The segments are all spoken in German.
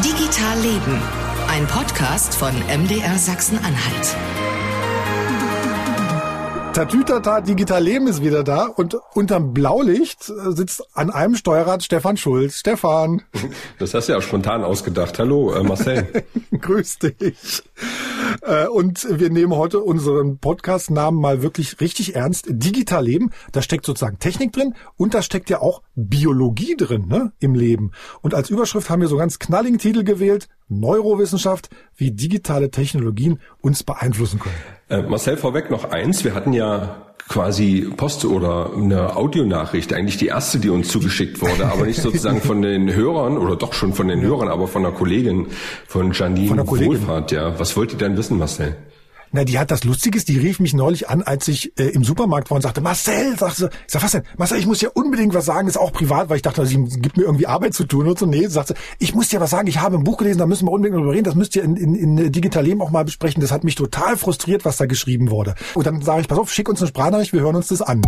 Digital Leben, ein Podcast von MDR Sachsen-Anhalt. Tatütata, Digital Leben ist wieder da und unterm Blaulicht äh, sitzt an einem Steuerrad Stefan Schulz. Stefan. Das hast du ja spontan ausgedacht. Hallo, äh, Marcel. Grüß dich. Äh, und wir nehmen heute unseren Podcast-Namen mal wirklich richtig ernst. Digital Leben, da steckt sozusagen Technik drin und da steckt ja auch Biologie drin ne, im Leben. Und als Überschrift haben wir so ganz knalligen Titel gewählt. Neurowissenschaft, wie digitale Technologien uns beeinflussen können. Äh, Marcel, vorweg noch eins. Wir hatten ja quasi Post oder eine Audionachricht, eigentlich die erste, die uns zugeschickt wurde, aber nicht sozusagen von den Hörern oder doch schon von den Hörern, aber von einer Kollegin von Janine von Wohlfahrt, ja. Was wollt ihr denn wissen, Marcel? Na, die hat das Lustiges, die rief mich neulich an, als ich äh, im Supermarkt war und sagte, Marcel, sagte sie, ich sag, was denn? Marcel, ich muss dir unbedingt was sagen, ist auch privat, weil ich dachte, sie gibt mir irgendwie Arbeit zu tun und so. Nee, sagte ich muss dir was sagen, ich habe ein Buch gelesen, da müssen wir unbedingt drüber reden, das müsst ihr in, in, in Digital Leben auch mal besprechen. Das hat mich total frustriert, was da geschrieben wurde. Und dann sage ich, pass auf, schick uns eine Sprachnachricht, wir hören uns das an.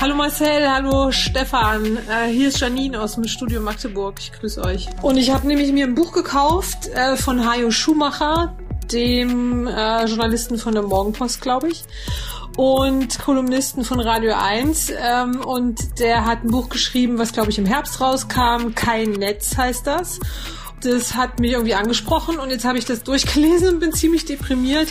Hallo Marcel, hallo Stefan. Äh, hier ist Janine aus dem Studio Magdeburg. Ich grüße euch. Und ich habe nämlich mir ein Buch gekauft äh, von Hajo Schumacher, dem äh, Journalisten von der Morgenpost, glaube ich, und Kolumnisten von Radio 1. Ähm, und der hat ein Buch geschrieben, was, glaube ich, im Herbst rauskam. Kein Netz heißt das das hat mich irgendwie angesprochen und jetzt habe ich das durchgelesen und bin ziemlich deprimiert,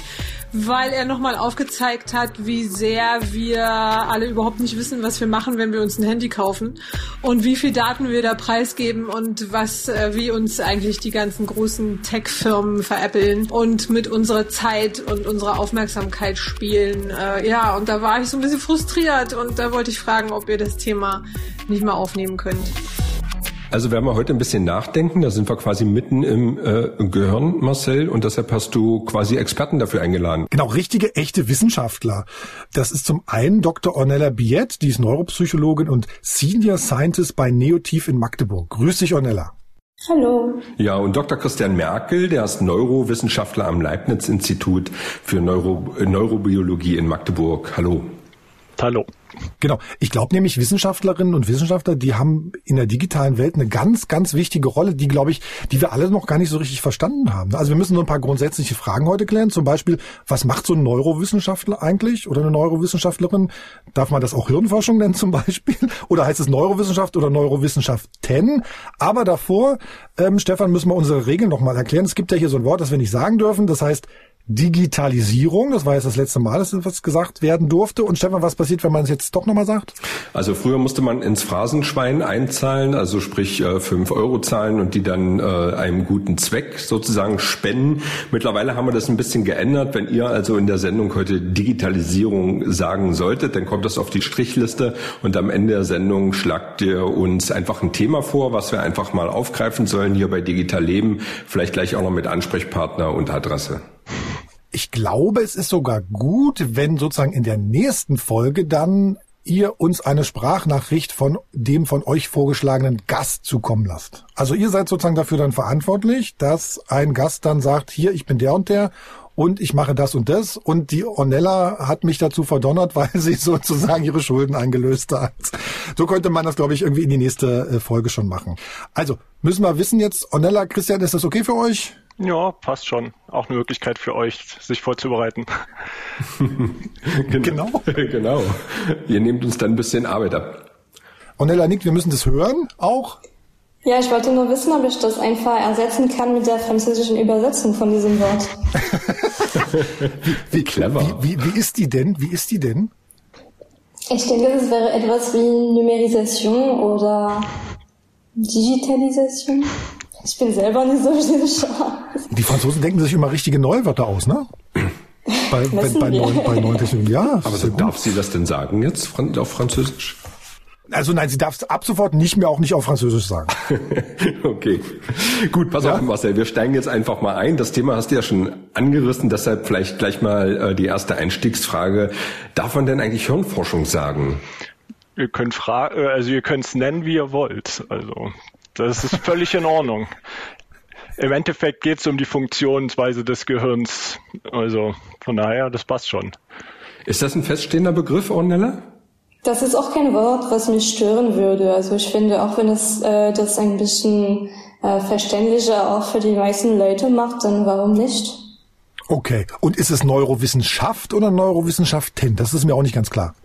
weil er nochmal aufgezeigt hat, wie sehr wir alle überhaupt nicht wissen, was wir machen, wenn wir uns ein Handy kaufen und wie viel Daten wir da preisgeben und was, äh, wie uns eigentlich die ganzen großen Tech-Firmen veräppeln und mit unserer Zeit und unserer Aufmerksamkeit spielen. Äh, ja, und da war ich so ein bisschen frustriert und da wollte ich fragen, ob ihr das Thema nicht mal aufnehmen könnt. Also werden wir heute ein bisschen nachdenken. Da sind wir quasi mitten im äh, Gehirn, Marcel, und deshalb hast du quasi Experten dafür eingeladen. Genau, richtige, echte Wissenschaftler. Das ist zum einen Dr. Ornella Biet, die ist Neuropsychologin und Senior Scientist bei Neotief in Magdeburg. Grüß dich, Ornella. Hallo. Ja, und Dr. Christian Merkel, der ist Neurowissenschaftler am Leibniz-Institut für Neuro Neurobiologie in Magdeburg. Hallo. Hallo. Genau. Ich glaube nämlich, Wissenschaftlerinnen und Wissenschaftler, die haben in der digitalen Welt eine ganz, ganz wichtige Rolle, die, glaube ich, die wir alle noch gar nicht so richtig verstanden haben. Also wir müssen nur ein paar grundsätzliche Fragen heute klären. Zum Beispiel, was macht so ein Neurowissenschaftler eigentlich oder eine Neurowissenschaftlerin? Darf man das auch Hirnforschung nennen zum Beispiel? Oder heißt es Neurowissenschaft oder Neurowissenschaften? Aber davor, ähm, Stefan, müssen wir unsere Regeln nochmal erklären. Es gibt ja hier so ein Wort, das wir nicht sagen dürfen. Das heißt, Digitalisierung. Das war jetzt das letzte Mal, dass was gesagt werden durfte. Und Stefan, was passiert, wenn man es jetzt doch nochmal sagt? Also früher musste man ins Phrasenschwein einzahlen, also sprich äh, fünf Euro zahlen und die dann äh, einem guten Zweck sozusagen spenden. Mittlerweile haben wir das ein bisschen geändert. Wenn ihr also in der Sendung heute Digitalisierung sagen solltet, dann kommt das auf die Strichliste und am Ende der Sendung schlagt ihr uns einfach ein Thema vor, was wir einfach mal aufgreifen sollen hier bei Digital Leben. Vielleicht gleich auch noch mit Ansprechpartner und Adresse. Ich glaube, es ist sogar gut, wenn sozusagen in der nächsten Folge dann ihr uns eine Sprachnachricht von dem von euch vorgeschlagenen Gast zukommen lasst. Also ihr seid sozusagen dafür dann verantwortlich, dass ein Gast dann sagt, hier, ich bin der und der und ich mache das und das und die Ornella hat mich dazu verdonnert, weil sie sozusagen ihre Schulden eingelöst hat. So könnte man das, glaube ich, irgendwie in die nächste äh, Folge schon machen. Also müssen wir wissen jetzt, Ornella, Christian, ist das okay für euch? Ja, passt schon. Auch eine Möglichkeit für euch, sich vorzubereiten. genau. genau. Ihr nehmt uns dann ein bisschen Arbeit ab. Ornella nickt, wir müssen das hören auch. Ja, ich wollte nur wissen, ob ich das einfach ersetzen kann mit der französischen Übersetzung von diesem Wort. wie, wie, clever. Wie, wie, wie ist die denn? Wie ist die denn? Ich denke, es wäre etwas wie Numerisation oder Digitalisation. Ich bin selber nicht so sicher. Die Franzosen denken sich immer richtige Neuwörter aus, ne? Bei, bei, bei, neuen, bei neuen Technologien. Ja. Aber so darf sie das denn sagen jetzt auf Französisch? Also nein, sie darf es ab sofort nicht mehr auch nicht auf Französisch sagen. okay. Gut, pass ja? auf, Marcel, wir steigen jetzt einfach mal ein. Das Thema hast du ja schon angerissen, deshalb vielleicht gleich mal äh, die erste Einstiegsfrage. Darf man denn eigentlich Hirnforschung sagen? Ihr könnt fragen, äh, also ihr könnt es nennen, wie ihr wollt. Also das ist völlig in Ordnung. Im Endeffekt geht es um die Funktionsweise des Gehirns. Also von daher, das passt schon. Ist das ein feststehender Begriff, Ornella? Das ist auch kein Wort, was mich stören würde. Also ich finde, auch wenn es äh, das ein bisschen äh, verständlicher auch für die meisten Leute macht, dann warum nicht? Okay. Und ist es Neurowissenschaft oder Neurowissenschaften? Das ist mir auch nicht ganz klar.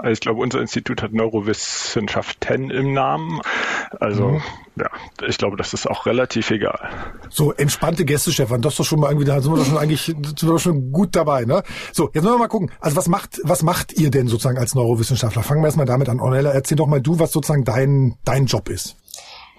Also ich glaube, unser Institut hat Neurowissenschaften im Namen. Also mhm. ja, ich glaube, das ist auch relativ egal. So, entspannte Gäste, Stefan, das ist doch schon mal irgendwie, da sind wir doch schon eigentlich sind wir schon gut dabei, ne? So, jetzt wollen wir mal gucken. Also was macht, was macht ihr denn sozusagen als Neurowissenschaftler? Fangen wir erstmal damit an. Ornella, erzähl doch mal du, was sozusagen dein, dein Job ist.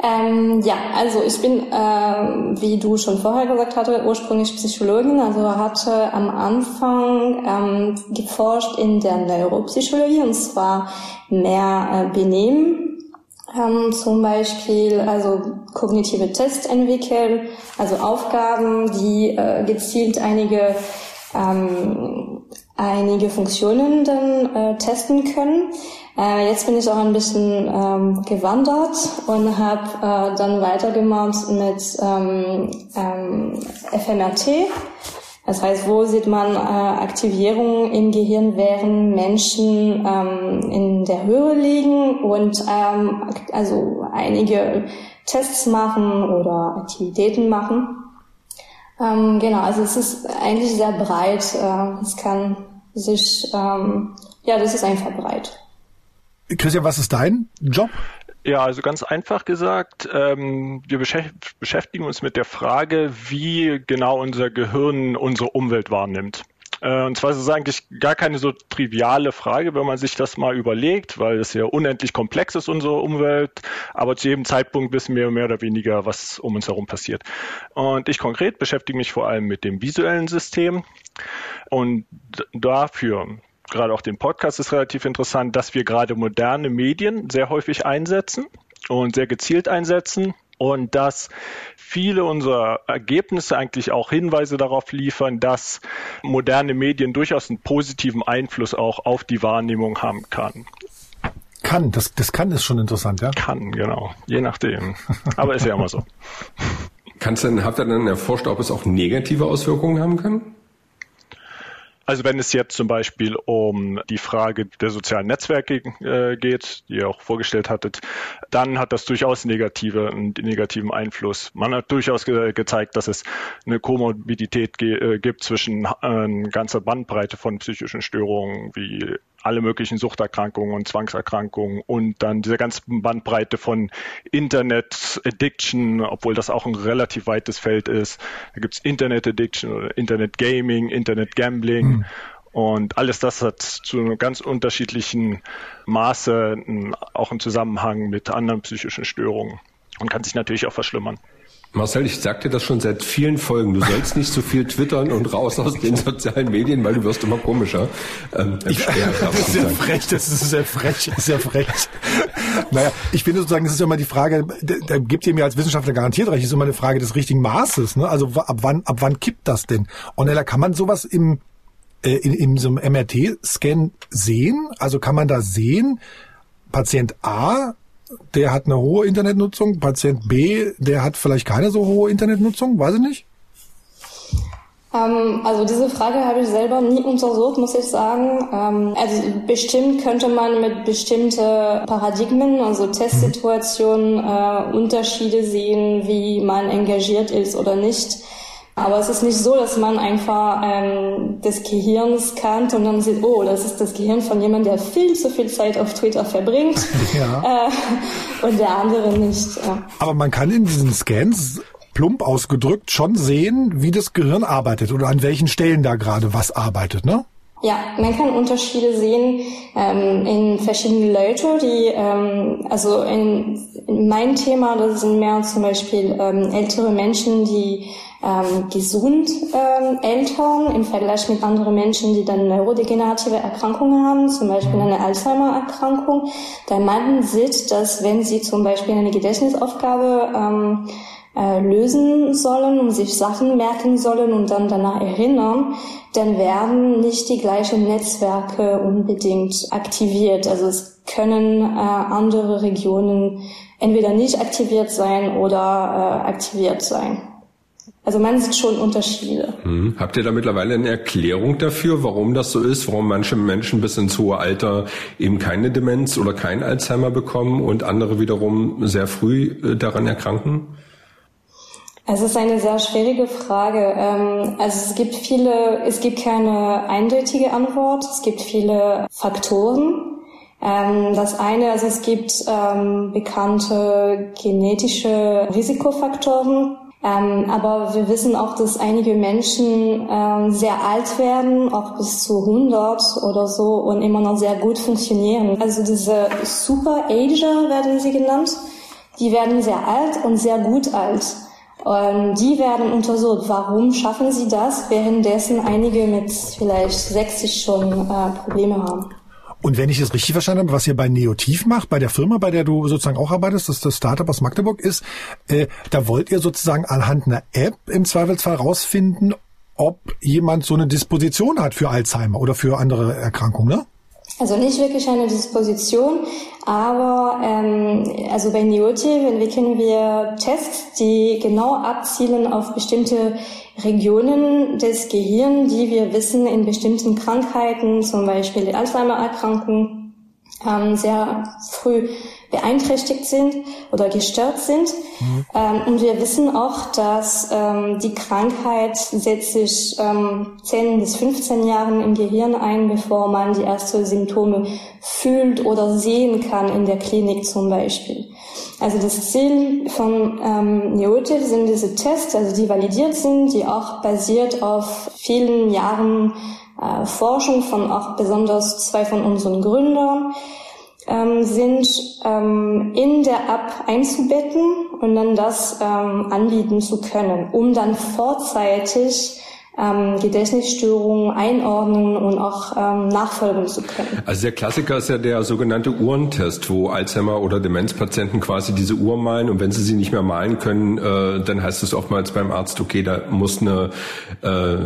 Ähm, ja, also ich bin, äh, wie du schon vorher gesagt hatte, ursprünglich Psychologin, also hatte am Anfang ähm, geforscht in der Neuropsychologie und zwar mehr äh, Benehmen. Ähm, zum Beispiel also kognitive Tests entwickeln, also Aufgaben, die äh, gezielt einige ähm, einige Funktionen dann äh, testen können. Äh, jetzt bin ich auch ein bisschen ähm, gewandert und habe äh, dann weitergemacht mit ähm, ähm, FMRT. Das heißt, wo sieht man äh, Aktivierungen im Gehirn, während Menschen ähm, in der Höhe liegen und ähm, also einige Tests machen oder Aktivitäten machen. Ähm, genau, also es ist eigentlich sehr breit. Äh, es kann sich, ähm, ja, das ist einfach breit. Christian, was ist dein Job? Ja, also ganz einfach gesagt, ähm, wir beschäftigen uns mit der Frage, wie genau unser Gehirn unsere Umwelt wahrnimmt. Äh, und zwar ist es eigentlich gar keine so triviale Frage, wenn man sich das mal überlegt, weil es ja unendlich komplex ist, unsere Umwelt. Aber zu jedem Zeitpunkt wissen wir mehr oder weniger, was um uns herum passiert. Und ich konkret beschäftige mich vor allem mit dem visuellen System. Und dafür gerade auch den Podcast ist relativ interessant, dass wir gerade moderne Medien sehr häufig einsetzen und sehr gezielt einsetzen und dass viele unserer Ergebnisse eigentlich auch Hinweise darauf liefern, dass moderne Medien durchaus einen positiven Einfluss auch auf die Wahrnehmung haben kann. Kann, das, das kann ist schon interessant, ja? Kann, genau. Je nachdem. Aber ist ja immer so. Kannst denn, habt ihr dann erforscht, ob es auch negative Auswirkungen haben kann? Also wenn es jetzt zum Beispiel um die Frage der sozialen Netzwerke äh, geht, die ihr auch vorgestellt hattet, dann hat das durchaus negative, einen negativen Einfluss. Man hat durchaus ge gezeigt, dass es eine Komorbidität äh, gibt zwischen äh, ganzer Bandbreite von psychischen Störungen wie alle möglichen Suchterkrankungen und Zwangserkrankungen und dann diese ganze Bandbreite von Internet Addiction, obwohl das auch ein relativ weites Feld ist. Da gibt's Internet Addiction oder Internet Gaming, Internet Gambling. Mhm. Und alles das hat zu einem ganz unterschiedlichen Maße auch einen Zusammenhang mit anderen psychischen Störungen und kann sich natürlich auch verschlimmern. Marcel, ich sagte das schon seit vielen Folgen. Du sollst nicht so viel twittern und raus aus den sozialen Medien, weil du wirst immer komischer. Ähm, ich, das ist sehr frech, das ist sehr frech, das ist sehr frech. naja, ich finde sozusagen, das ist immer die Frage, da, da gibt ihr mir als Wissenschaftler garantiert recht, ist immer eine Frage des richtigen Maßes. Ne? Also ab wann, ab wann kippt das denn? Ornella, kann man sowas im, äh, in, in so einem MRT-Scan sehen? Also kann man da sehen, Patient A der hat eine hohe Internetnutzung, Patient B, der hat vielleicht keine so hohe Internetnutzung, weiß ich nicht? Ähm, also diese Frage habe ich selber nie untersucht, muss ich sagen. Ähm, also bestimmt könnte man mit bestimmten Paradigmen, also Testsituationen, äh, Unterschiede sehen, wie man engagiert ist oder nicht. Aber es ist nicht so, dass man einfach ähm, das Gehirn scannt und dann sieht, oh, das ist das Gehirn von jemandem, der viel zu viel Zeit auf Twitter verbringt ja. äh, und der andere nicht. Ja. Aber man kann in diesen Scans plump ausgedrückt schon sehen, wie das Gehirn arbeitet oder an welchen Stellen da gerade was arbeitet, ne? Ja, man kann Unterschiede sehen ähm, in verschiedenen Leute, die, ähm, also in, in mein Thema, das sind mehr zum Beispiel ähm, ältere Menschen, die ähm, gesund ähm, Eltern im Vergleich mit anderen Menschen, die dann neurodegenerative Erkrankungen haben, zum Beispiel eine Alzheimer-Erkrankung. Da man sieht, dass wenn sie zum Beispiel eine Gedächtnisaufgabe ähm, äh, lösen sollen und sich Sachen merken sollen und dann danach erinnern, dann werden nicht die gleichen Netzwerke unbedingt aktiviert. Also es können äh, andere Regionen entweder nicht aktiviert sein oder äh, aktiviert sein. Also man sieht schon Unterschiede. Hm. Habt ihr da mittlerweile eine Erklärung dafür, warum das so ist, warum manche Menschen bis ins hohe Alter eben keine Demenz oder kein Alzheimer bekommen und andere wiederum sehr früh äh, daran erkranken? Es ist eine sehr schwierige Frage. Ähm, also es gibt viele, es gibt keine eindeutige Antwort. Es gibt viele Faktoren. Ähm, das eine, also es gibt ähm, bekannte genetische Risikofaktoren, ähm, aber wir wissen auch, dass einige Menschen ähm, sehr alt werden, auch bis zu 100 oder so und immer noch sehr gut funktionieren. Also diese Super Ager werden sie genannt. Die werden sehr alt und sehr gut alt. Und die werden untersucht. Warum schaffen sie das, währenddessen einige mit vielleicht 60 schon äh, Probleme haben? Und wenn ich es richtig verstanden habe, was ihr bei Neotiv macht, bei der Firma, bei der du sozusagen auch arbeitest, das das Startup aus Magdeburg ist, äh, da wollt ihr sozusagen anhand einer App im Zweifelsfall rausfinden, ob jemand so eine Disposition hat für Alzheimer oder für andere Erkrankungen, ne? Also nicht wirklich eine Disposition, aber ähm, also bei Neotiv entwickeln wir Tests, die genau abzielen auf bestimmte Regionen des Gehirns, die wir wissen in bestimmten Krankheiten, zum Beispiel Alzheimer-Erkrankung, ähm, sehr früh beeinträchtigt sind oder gestört sind. Mhm. Ähm, und wir wissen auch, dass ähm, die Krankheit setzt sich ähm, 10 bis 15 Jahren im Gehirn ein, bevor man die ersten Symptome fühlt oder sehen kann in der Klinik zum Beispiel. Also das Ziel von ähm, Neotiv sind diese Tests, also die validiert sind, die auch basiert auf vielen Jahren äh, Forschung von auch besonders zwei von unseren Gründern ähm, sind ähm, in der App einzubetten und dann das ähm, anbieten zu können, um dann vorzeitig ähm, Gedächtnisstörungen einordnen und auch ähm, nachfolgen zu können. Also der Klassiker ist ja der sogenannte Uhrentest, wo Alzheimer oder Demenzpatienten quasi diese Uhr malen und wenn sie sie nicht mehr malen können, äh, dann heißt es oftmals beim Arzt, okay, da muss eine äh,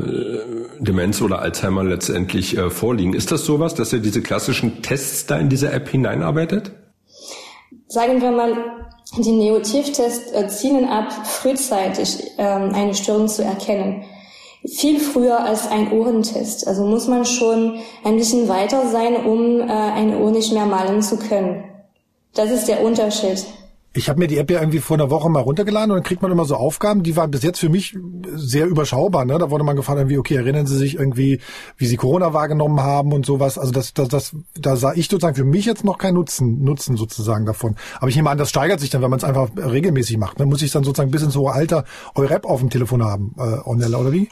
Demenz oder Alzheimer letztendlich äh, vorliegen. Ist das sowas, dass ihr diese klassischen Tests da in diese App hineinarbeitet? Sagen wir mal, die Neotiv-Tests zielen ab, frühzeitig ähm, eine Störung zu erkennen viel früher als ein Ohrentest. Also muss man schon ein bisschen weiter sein, um äh, eine Uhr nicht mehr malen zu können. Das ist der Unterschied. Ich habe mir die App ja irgendwie vor einer Woche mal runtergeladen und dann kriegt man immer so Aufgaben, die waren bis jetzt für mich sehr überschaubar. Ne? Da wurde man gefragt, irgendwie, okay, erinnern Sie sich irgendwie, wie Sie Corona wahrgenommen haben und sowas. Also das, das, das, da sah ich sozusagen für mich jetzt noch keinen Nutzen, Nutzen sozusagen davon. Aber ich nehme an, das steigert sich dann, wenn man es einfach regelmäßig macht. Dann muss ich dann sozusagen bis ins hohe Alter eure App auf dem Telefon haben, äh, Ornella, oder wie?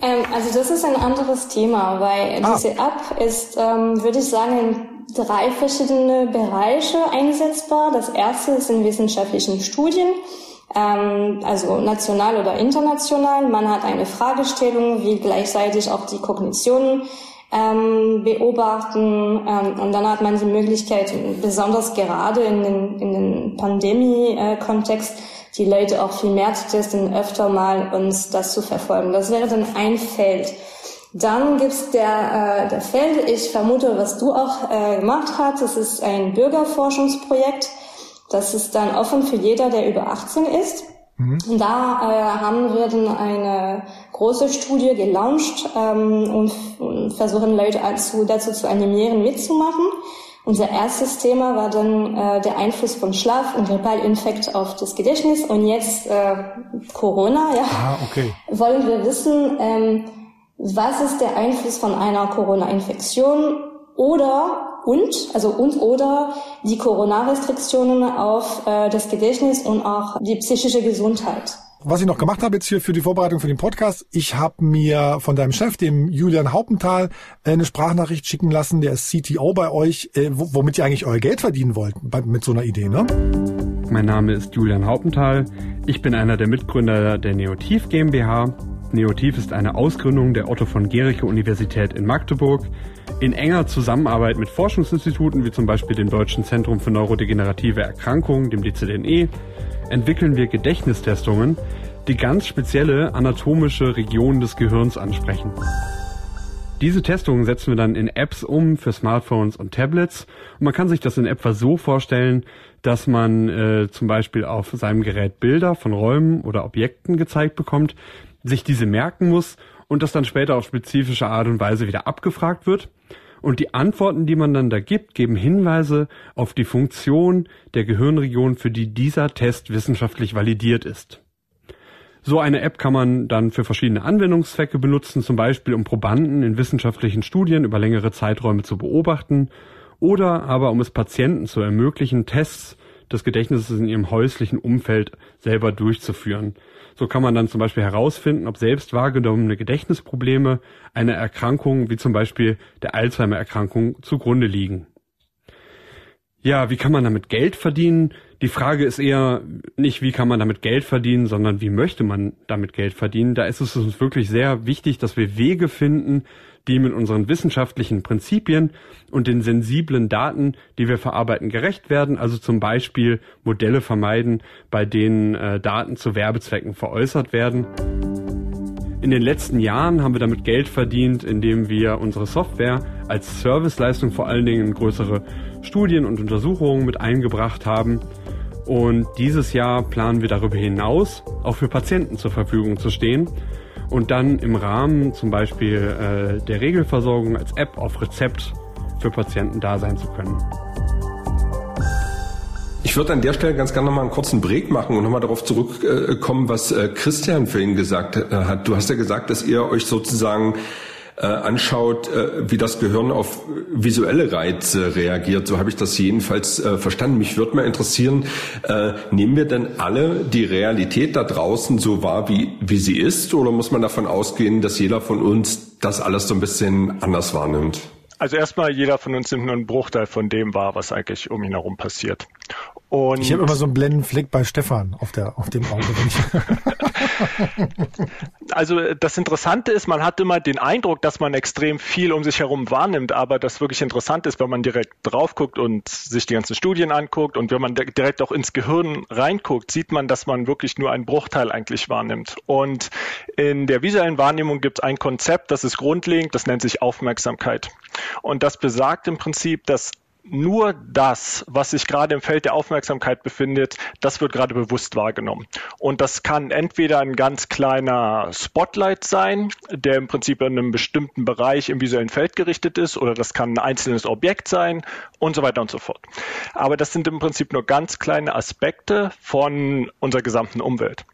Ähm, also das ist ein anderes Thema, weil ah. diese App ist, ähm, würde ich sagen, in drei verschiedene Bereiche einsetzbar. Das erste ist in wissenschaftlichen Studien, ähm, also national oder international. Man hat eine Fragestellung, wie gleichzeitig auch die Kognition ähm, beobachten ähm, und dann hat man die Möglichkeit, besonders gerade in den, in den Pandemie-Kontext, äh, die Leute auch viel mehr zu testen, öfter mal uns das zu verfolgen. Das wäre dann ein Feld. Dann gibt's der, äh, der Feld, ich vermute, was du auch äh, gemacht hast, das ist ein Bürgerforschungsprojekt. Das ist dann offen für jeder, der über 18 ist. Mhm. Und da äh, haben wir dann eine große Studie gelauncht ähm, und, und versuchen Leute dazu, dazu zu animieren, mitzumachen. Unser erstes Thema war dann äh, der Einfluss von Schlaf und Grippalinfekt auf das Gedächtnis und jetzt äh, Corona. Ja, ah, okay. wollen wir wissen, ähm, was ist der Einfluss von einer Corona-Infektion oder und also und oder die Corona-Restriktionen auf äh, das Gedächtnis und auch die psychische Gesundheit. Was ich noch gemacht habe jetzt hier für die Vorbereitung für den Podcast, ich habe mir von deinem Chef, dem Julian Hauptenthal, äh, eine Sprachnachricht schicken lassen, der ist CTO bei euch, äh, womit ihr eigentlich euer Geld verdienen wollt mit so einer Idee, ne? Mein Name ist Julian Hauptenthal. Ich bin einer der Mitgründer der Neotiv GmbH. Neotiv ist eine Ausgründung der Otto von Gericke Universität in Magdeburg in enger Zusammenarbeit mit Forschungsinstituten wie zum Beispiel dem Deutschen Zentrum für neurodegenerative Erkrankungen, dem DZNE, entwickeln wir Gedächtnistestungen, die ganz spezielle anatomische Regionen des Gehirns ansprechen. Diese Testungen setzen wir dann in Apps um für Smartphones und Tablets. Und man kann sich das in etwa so vorstellen, dass man äh, zum Beispiel auf seinem Gerät Bilder von Räumen oder Objekten gezeigt bekommt, sich diese merken muss und das dann später auf spezifische Art und Weise wieder abgefragt wird. Und die Antworten, die man dann da gibt, geben Hinweise auf die Funktion der Gehirnregion, für die dieser Test wissenschaftlich validiert ist. So eine App kann man dann für verschiedene Anwendungszwecke benutzen, zum Beispiel um Probanden in wissenschaftlichen Studien über längere Zeiträume zu beobachten oder aber um es Patienten zu ermöglichen, Tests des Gedächtnisses in ihrem häuslichen Umfeld selber durchzuführen. So kann man dann zum Beispiel herausfinden, ob selbst wahrgenommene Gedächtnisprobleme einer Erkrankung wie zum Beispiel der Alzheimer-Erkrankung zugrunde liegen. Ja, wie kann man damit Geld verdienen? Die Frage ist eher nicht, wie kann man damit Geld verdienen, sondern wie möchte man damit Geld verdienen. Da ist es uns wirklich sehr wichtig, dass wir Wege finden, die mit unseren wissenschaftlichen Prinzipien und den sensiblen Daten, die wir verarbeiten, gerecht werden. Also zum Beispiel Modelle vermeiden, bei denen äh, Daten zu Werbezwecken veräußert werden. In den letzten Jahren haben wir damit Geld verdient, indem wir unsere Software als Serviceleistung vor allen Dingen in größere Studien und Untersuchungen mit eingebracht haben. Und dieses Jahr planen wir darüber hinaus auch für Patienten zur Verfügung zu stehen und dann im Rahmen zum Beispiel äh, der Regelversorgung als App auf Rezept für Patienten da sein zu können. Ich würde an der Stelle ganz gerne nochmal einen kurzen Break machen und nochmal darauf zurückkommen, was äh, Christian vorhin gesagt äh, hat. Du hast ja gesagt, dass ihr euch sozusagen äh, anschaut, äh, wie das Gehirn auf visuelle Reize reagiert. So habe ich das jedenfalls äh, verstanden. Mich würde mal interessieren, äh, nehmen wir denn alle die Realität da draußen so wahr, wie, wie sie ist? Oder muss man davon ausgehen, dass jeder von uns das alles so ein bisschen anders wahrnimmt? Also erstmal, jeder von uns nimmt nur einen Bruchteil von dem wahr, was eigentlich um ihn herum passiert. Und ich habe immer so einen blenden Fleck bei Stefan auf, der, auf dem Auge. also das Interessante ist, man hat immer den Eindruck, dass man extrem viel um sich herum wahrnimmt, aber das wirklich Interessante ist, wenn man direkt drauf guckt und sich die ganzen Studien anguckt und wenn man direkt auch ins Gehirn reinguckt, sieht man, dass man wirklich nur einen Bruchteil eigentlich wahrnimmt. Und in der visuellen Wahrnehmung gibt es ein Konzept, das ist grundlegend, das nennt sich Aufmerksamkeit. Und das besagt im Prinzip, dass nur das, was sich gerade im Feld der Aufmerksamkeit befindet, das wird gerade bewusst wahrgenommen. Und das kann entweder ein ganz kleiner Spotlight sein, der im Prinzip in einem bestimmten Bereich im visuellen Feld gerichtet ist, oder das kann ein einzelnes Objekt sein und so weiter und so fort. Aber das sind im Prinzip nur ganz kleine Aspekte von unserer gesamten Umwelt.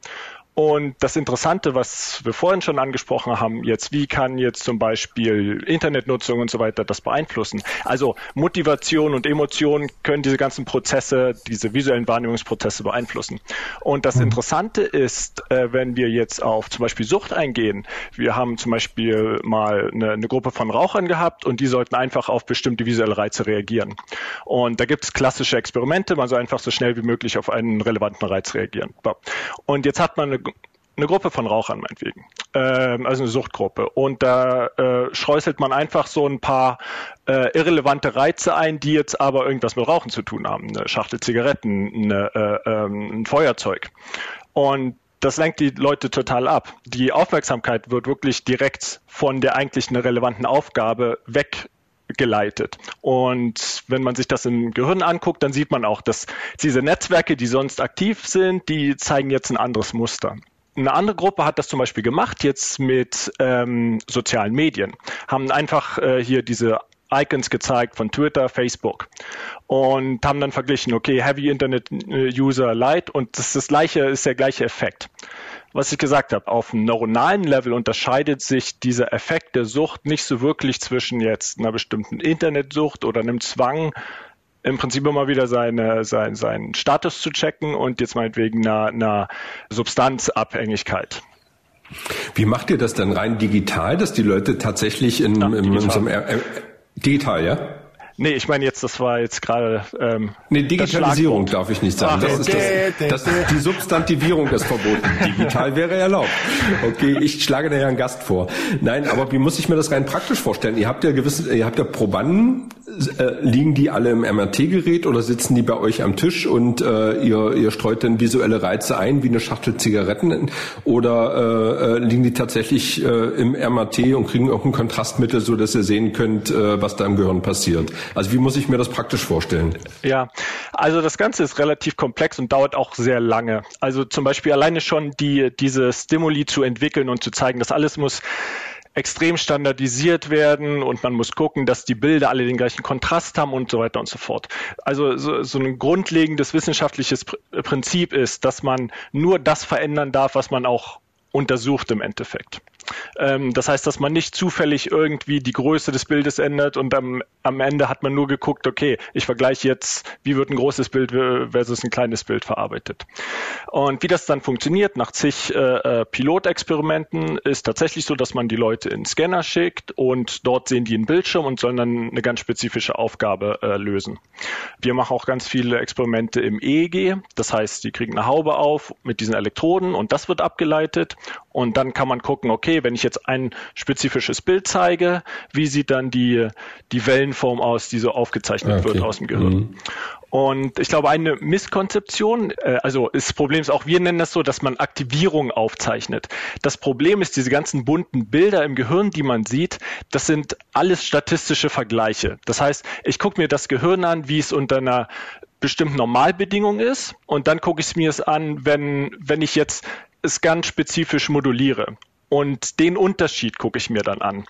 Und das Interessante, was wir vorhin schon angesprochen haben, jetzt, wie kann jetzt zum Beispiel Internetnutzung und so weiter das beeinflussen? Also Motivation und Emotionen können diese ganzen Prozesse, diese visuellen Wahrnehmungsprozesse beeinflussen. Und das mhm. Interessante ist, äh, wenn wir jetzt auf zum Beispiel Sucht eingehen, wir haben zum Beispiel mal eine, eine Gruppe von Rauchern gehabt und die sollten einfach auf bestimmte visuelle Reize reagieren. Und da gibt es klassische Experimente, man soll einfach so schnell wie möglich auf einen relevanten Reiz reagieren. Und jetzt hat man eine eine Gruppe von Rauchern meinetwegen, ähm, also eine Suchtgruppe. Und da äh, schräuselt man einfach so ein paar äh, irrelevante Reize ein, die jetzt aber irgendwas mit Rauchen zu tun haben. Eine Schachtel Zigaretten, eine, äh, ähm, ein Feuerzeug. Und das lenkt die Leute total ab. Die Aufmerksamkeit wird wirklich direkt von der eigentlichen relevanten Aufgabe weggeleitet. Und wenn man sich das im Gehirn anguckt, dann sieht man auch, dass diese Netzwerke, die sonst aktiv sind, die zeigen jetzt ein anderes Muster. Eine andere Gruppe hat das zum Beispiel gemacht, jetzt mit ähm, sozialen Medien, haben einfach äh, hier diese Icons gezeigt von Twitter, Facebook und haben dann verglichen, okay, Heavy Internet äh, User Light und das das gleiche, ist der gleiche Effekt. Was ich gesagt habe, auf einem neuronalen Level unterscheidet sich dieser Effekt der Sucht nicht so wirklich zwischen jetzt einer bestimmten Internetsucht oder einem Zwang, im Prinzip immer wieder seine, sein, seinen Status zu checken und jetzt meinetwegen einer, einer Substanzabhängigkeit. Wie macht ihr das dann rein digital, dass die Leute tatsächlich in, ja, in, in so einem digital, ja? Nee, ich meine jetzt, das war jetzt gerade. Ähm, nee, Digitalisierung darf ich nicht sagen. Das ist das, das, die Substantivierung ist verboten. Digital wäre erlaubt. Okay, ich schlage da ja einen Gast vor. Nein, aber wie muss ich mir das rein praktisch vorstellen? Ihr habt ja gewisse, ihr habt ja Probanden, äh, liegen die alle im MRT-Gerät oder sitzen die bei euch am Tisch und äh, ihr, ihr streut dann visuelle Reize ein wie eine Schachtel Zigaretten oder äh, äh liegen die tatsächlich äh, im MRT und kriegen irgendein Kontrastmittel, so dass ihr sehen könnt, äh, was da im Gehirn passiert? Also wie muss ich mir das praktisch vorstellen? Ja, also das Ganze ist relativ komplex und dauert auch sehr lange. Also zum Beispiel alleine schon die, diese Stimuli zu entwickeln und zu zeigen, dass alles muss extrem standardisiert werden und man muss gucken, dass die Bilder alle den gleichen Kontrast haben und so weiter und so fort. Also so, so ein grundlegendes wissenschaftliches Prinzip ist, dass man nur das verändern darf, was man auch untersucht im Endeffekt. Ähm, das heißt, dass man nicht zufällig irgendwie die Größe des Bildes ändert und am, am Ende hat man nur geguckt, okay, ich vergleiche jetzt, wie wird ein großes Bild versus ein kleines Bild verarbeitet. Und wie das dann funktioniert nach zig äh, äh, Pilotexperimenten ist tatsächlich so, dass man die Leute in Scanner schickt und dort sehen die einen Bildschirm und sollen dann eine ganz spezifische Aufgabe äh, lösen. Wir machen auch ganz viele Experimente im EEG, das heißt, die kriegen eine Haube auf mit diesen Elektroden und das wird abgeleitet und dann kann man gucken, okay, wenn ich jetzt ein spezifisches Bild zeige, wie sieht dann die, die Wellenform aus, die so aufgezeichnet okay. wird aus dem Gehirn? Mhm. Und ich glaube, eine Misskonzeption, äh, also das Problem ist auch, wir nennen das so, dass man Aktivierung aufzeichnet. Das Problem ist, diese ganzen bunten Bilder im Gehirn, die man sieht, das sind alles statistische Vergleiche. Das heißt, ich gucke mir das Gehirn an, wie es unter einer bestimmten Normalbedingung ist und dann gucke ich es mir es an, wenn, wenn ich jetzt es ganz spezifisch moduliere. Und den Unterschied gucke ich mir dann an.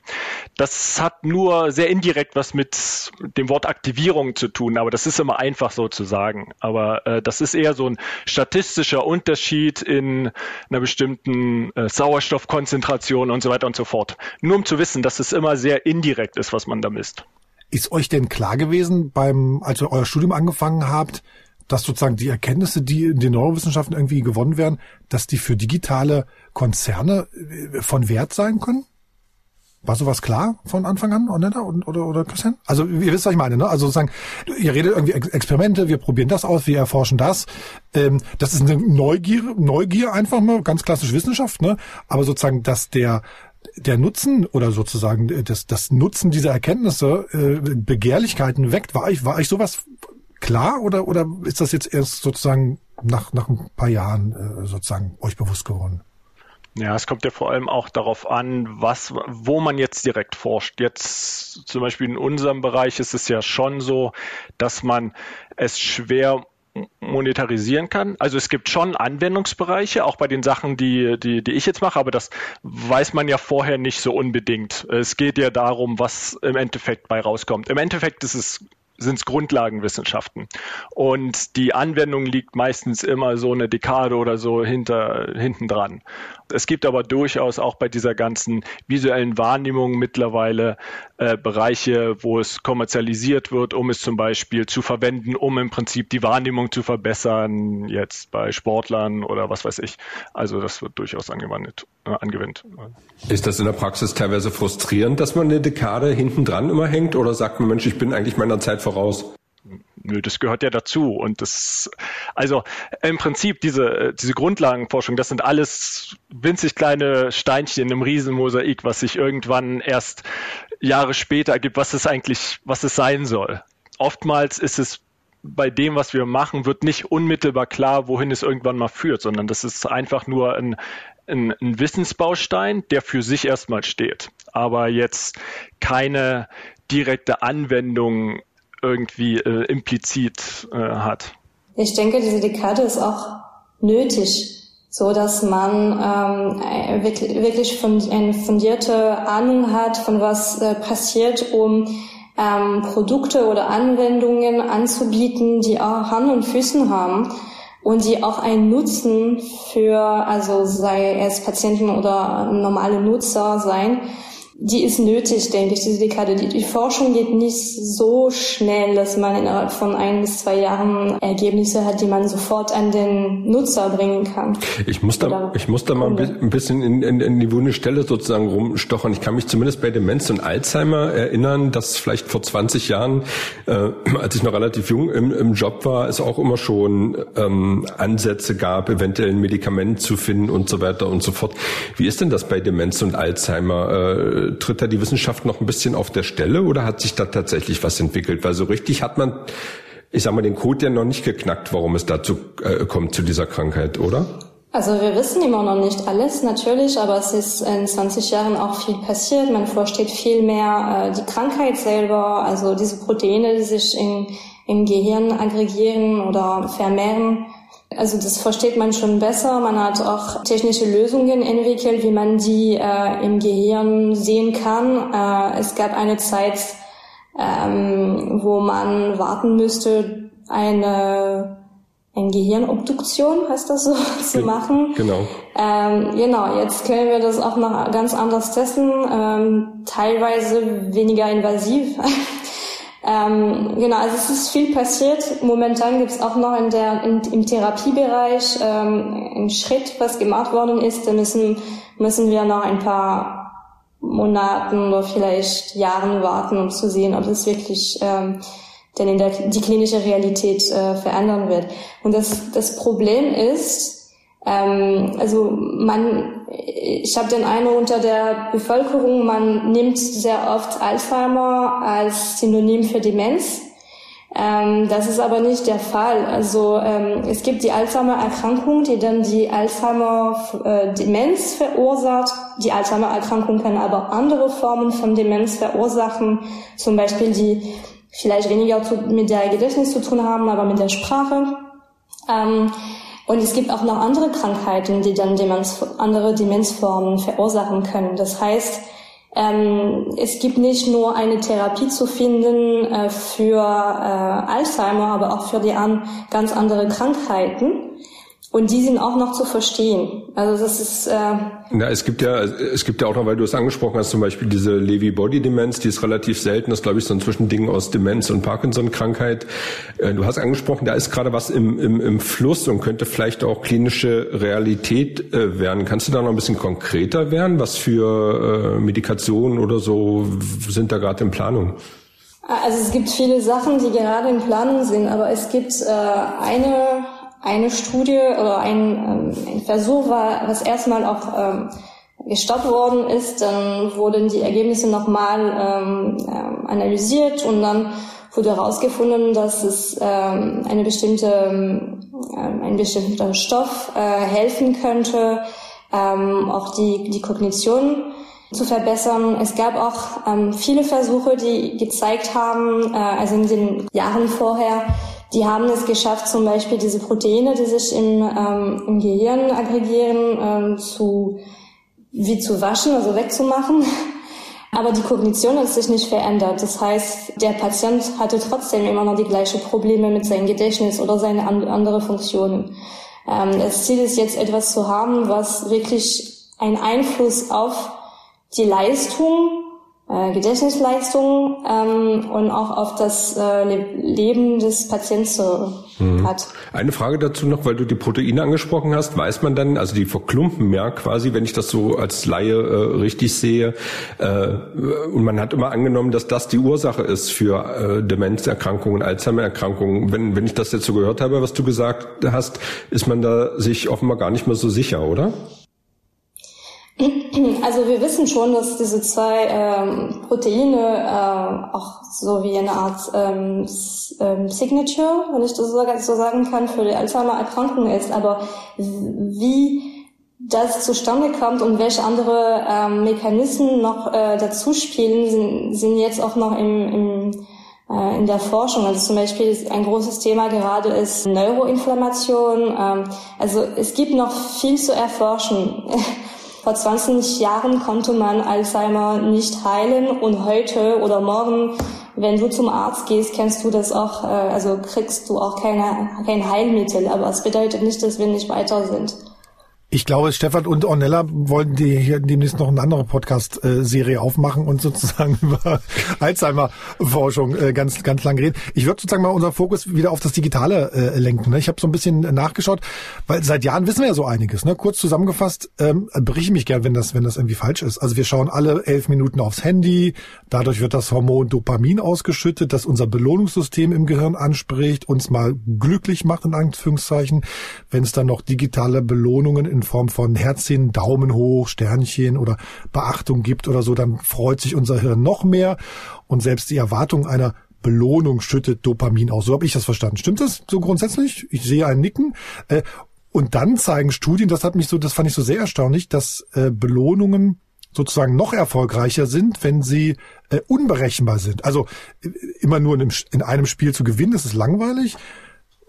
Das hat nur sehr indirekt was mit dem Wort Aktivierung zu tun, aber das ist immer einfach so zu sagen. Aber äh, das ist eher so ein statistischer Unterschied in einer bestimmten äh, Sauerstoffkonzentration und so weiter und so fort. Nur um zu wissen, dass es immer sehr indirekt ist, was man da misst. Ist euch denn klar gewesen, beim, als ihr euer Studium angefangen habt, dass sozusagen die Erkenntnisse, die in den Neurowissenschaften irgendwie gewonnen werden, dass die für digitale Konzerne äh, von Wert sein können? War sowas klar von Anfang an, Onetta oder, oder, oder Christian? Also ihr wisst, was ich meine, ne? Also sozusagen, ihr redet irgendwie Experimente, wir probieren das aus, wir erforschen das. Ähm, das ist eine Neugier, Neugier einfach mal, ganz klassisch Wissenschaft, ne? Aber sozusagen, dass der der Nutzen oder sozusagen das, das Nutzen dieser Erkenntnisse äh, Begehrlichkeiten weckt, war ich, war ich sowas klar oder, oder ist das jetzt erst sozusagen nach, nach ein paar Jahren äh, sozusagen euch bewusst geworden? Ja, es kommt ja vor allem auch darauf an, was, wo man jetzt direkt forscht. Jetzt zum Beispiel in unserem Bereich ist es ja schon so, dass man es schwer monetarisieren kann. Also es gibt schon Anwendungsbereiche, auch bei den Sachen, die, die, die ich jetzt mache, aber das weiß man ja vorher nicht so unbedingt. Es geht ja darum, was im Endeffekt bei rauskommt. Im Endeffekt ist es sind es Grundlagenwissenschaften. Und die Anwendung liegt meistens immer so eine Dekade oder so hinter, hinten dran. Es gibt aber durchaus auch bei dieser ganzen visuellen Wahrnehmung mittlerweile äh, Bereiche, wo es kommerzialisiert wird, um es zum Beispiel zu verwenden, um im Prinzip die Wahrnehmung zu verbessern, jetzt bei Sportlern oder was weiß ich. Also das wird durchaus angewandt. Äh, angewendet. Ist das in der Praxis teilweise frustrierend, dass man eine Dekade hinten dran immer hängt oder sagt man, Mensch, ich bin eigentlich meiner Zeit voraus? Nö, das gehört ja dazu. Und das, also im Prinzip diese, diese Grundlagenforschung, das sind alles winzig kleine Steinchen im Riesenmosaik, was sich irgendwann erst Jahre später ergibt, was es eigentlich, was es sein soll. Oftmals ist es bei dem, was wir machen, wird nicht unmittelbar klar, wohin es irgendwann mal führt, sondern das ist einfach nur ein, ein, ein Wissensbaustein, der für sich erstmal steht, aber jetzt keine direkte Anwendung irgendwie äh, implizit äh, hat. Ich denke, diese Dekade ist auch nötig, so dass man ähm, wirklich, von, eine fundierte Ahnung hat, von was äh, passiert, um ähm, Produkte oder Anwendungen anzubieten, die auch Hand und Füßen haben und die auch einen Nutzen für, also sei es Patienten oder normale Nutzer sein, die ist nötig, denke ich, diese Dekade. Die, die, Forschung geht nicht so schnell, dass man innerhalb von ein bis zwei Jahren Ergebnisse hat, die man sofort an den Nutzer bringen kann. Ich muss da, ich muss da mal ein bisschen in, in, in die wunde Stelle sozusagen rumstochern. Ich kann mich zumindest bei Demenz und Alzheimer erinnern, dass vielleicht vor 20 Jahren, äh, als ich noch relativ jung im, im Job war, es auch immer schon ähm, Ansätze gab, eventuell ein Medikament zu finden und so weiter und so fort. Wie ist denn das bei Demenz und Alzheimer? Äh, tritt da die Wissenschaft noch ein bisschen auf der Stelle oder hat sich da tatsächlich was entwickelt? Weil so richtig hat man, ich sag mal, den Code ja noch nicht geknackt, warum es dazu äh, kommt zu dieser Krankheit, oder? Also wir wissen immer noch nicht alles natürlich, aber es ist in 20 Jahren auch viel passiert. Man versteht viel mehr äh, die Krankheit selber, also diese Proteine, die sich in, im Gehirn aggregieren oder vermehren. Also das versteht man schon besser. Man hat auch technische Lösungen entwickelt, wie man die äh, im Gehirn sehen kann. Äh, es gab eine Zeit, ähm, wo man warten müsste, eine, eine Gehirnobduktion, heißt das so, zu machen. Genau. Ähm, genau, jetzt können wir das auch noch ganz anders testen, ähm, teilweise weniger invasiv. Ähm, genau, also es ist viel passiert. Momentan gibt es auch noch in der, in, im Therapiebereich ähm, einen Schritt, was gemacht worden ist. Da müssen, müssen wir noch ein paar Monaten oder vielleicht Jahren warten, um zu sehen, ob es wirklich ähm, denn in der, die klinische Realität äh, verändern wird. Und das, das Problem ist, ähm, also man, ich habe den Eindruck unter der Bevölkerung, man nimmt sehr oft Alzheimer als Synonym für Demenz. Ähm, das ist aber nicht der Fall. Also ähm, es gibt die Alzheimer-Erkrankung, die dann die Alzheimer-Demenz verursacht. Die Alzheimer-Erkrankung kann aber andere Formen von Demenz verursachen, zum Beispiel die vielleicht weniger zu, mit der Gedächtnis zu tun haben, aber mit der Sprache. Ähm, und es gibt auch noch andere Krankheiten, die dann Demenz, andere Demenzformen verursachen können. Das heißt, ähm, es gibt nicht nur eine Therapie zu finden äh, für äh, Alzheimer, aber auch für die an, ganz andere Krankheiten. Und die sind auch noch zu verstehen. Also das ist. Äh Na, es gibt ja, es gibt ja auch noch, weil du es angesprochen hast, zum Beispiel diese Lewy-Body-Demenz, die ist relativ selten. Das ist, glaube ich, so ein Zwischending aus Demenz und Parkinson-Krankheit. Äh, du hast angesprochen, da ist gerade was im, im, im Fluss und könnte vielleicht auch klinische Realität äh, werden. Kannst du da noch ein bisschen konkreter werden? Was für äh, Medikationen oder so sind da gerade in Planung? Also es gibt viele Sachen, die gerade in Planung sind, aber es gibt äh, eine eine Studie oder ein, ähm, ein Versuch war, was erstmal auch ähm, gestoppt worden ist, dann wurden die Ergebnisse nochmal ähm, analysiert und dann wurde herausgefunden, dass es eine bestimmte, ein bestimmter Stoff äh, helfen könnte, auch die, die Kognition zu verbessern. Es gab auch ähm, viele Versuche, die gezeigt haben, äh, also in den Jahren vorher, die haben es geschafft, zum Beispiel diese Proteine, die sich im, ähm, im Gehirn aggregieren, ähm, zu, wie zu waschen, also wegzumachen. Aber die Kognition hat sich nicht verändert. Das heißt, der Patient hatte trotzdem immer noch die gleichen Probleme mit seinem Gedächtnis oder seine an, andere Funktionen. Ähm, das Ziel ist jetzt etwas zu haben, was wirklich einen Einfluss auf die Leistung äh, Gedächtnisleistung ähm, und auch auf das äh, Leben des Patienten mhm. hat. Eine Frage dazu noch, weil du die Proteine angesprochen hast. Weiß man dann, also die verklumpen mehr quasi, wenn ich das so als Laie äh, richtig sehe, äh, und man hat immer angenommen, dass das die Ursache ist für äh, Demenzerkrankungen, Alzheimererkrankungen. Wenn, wenn ich das jetzt so gehört habe, was du gesagt hast, ist man da sich offenbar gar nicht mehr so sicher, oder? Also wir wissen schon, dass diese zwei ähm, Proteine äh, auch so wie eine Art ähm, ähm, Signature, wenn ich das so, sagen kann, für die Alzheimer-Erkrankung ist. Aber wie das zustande kommt und welche andere ähm, Mechanismen noch äh, dazu spielen, sind, sind jetzt auch noch im, im äh, in der Forschung. Also zum Beispiel ein großes Thema gerade ist Neuroinflammation. Ähm, also es gibt noch viel zu erforschen. Vor 20 Jahren konnte man Alzheimer nicht heilen und heute oder morgen, wenn du zum Arzt gehst, kennst du das auch, äh, also kriegst du auch keine, kein Heilmittel. Aber es bedeutet nicht, dass wir nicht weiter sind. Ich glaube, Stefan und Ornella wollen die hier demnächst noch eine andere Podcast-Serie aufmachen und sozusagen über Alzheimer-Forschung äh, ganz, ganz lang reden. Ich würde sozusagen mal unseren Fokus wieder auf das Digitale äh, lenken. Ne? Ich habe so ein bisschen nachgeschaut, weil seit Jahren wissen wir ja so einiges. Ne? Kurz zusammengefasst, ähm, berichte mich gern, wenn das, wenn das irgendwie falsch ist. Also wir schauen alle elf Minuten aufs Handy, dadurch wird das Hormon Dopamin ausgeschüttet, das unser Belohnungssystem im Gehirn anspricht, uns mal glücklich macht, in Anführungszeichen. Wenn es dann noch digitale Belohnungen in Form von Herzchen, Daumen hoch, Sternchen oder Beachtung gibt oder so, dann freut sich unser Hirn noch mehr und selbst die Erwartung einer Belohnung schüttet Dopamin aus. So habe ich das verstanden. Stimmt das so grundsätzlich? Ich sehe ein Nicken. Äh, und dann zeigen Studien, das hat mich so, das fand ich so sehr erstaunlich, dass äh, Belohnungen sozusagen noch erfolgreicher sind, wenn sie äh, unberechenbar sind. Also immer nur in einem, in einem Spiel zu gewinnen, das ist langweilig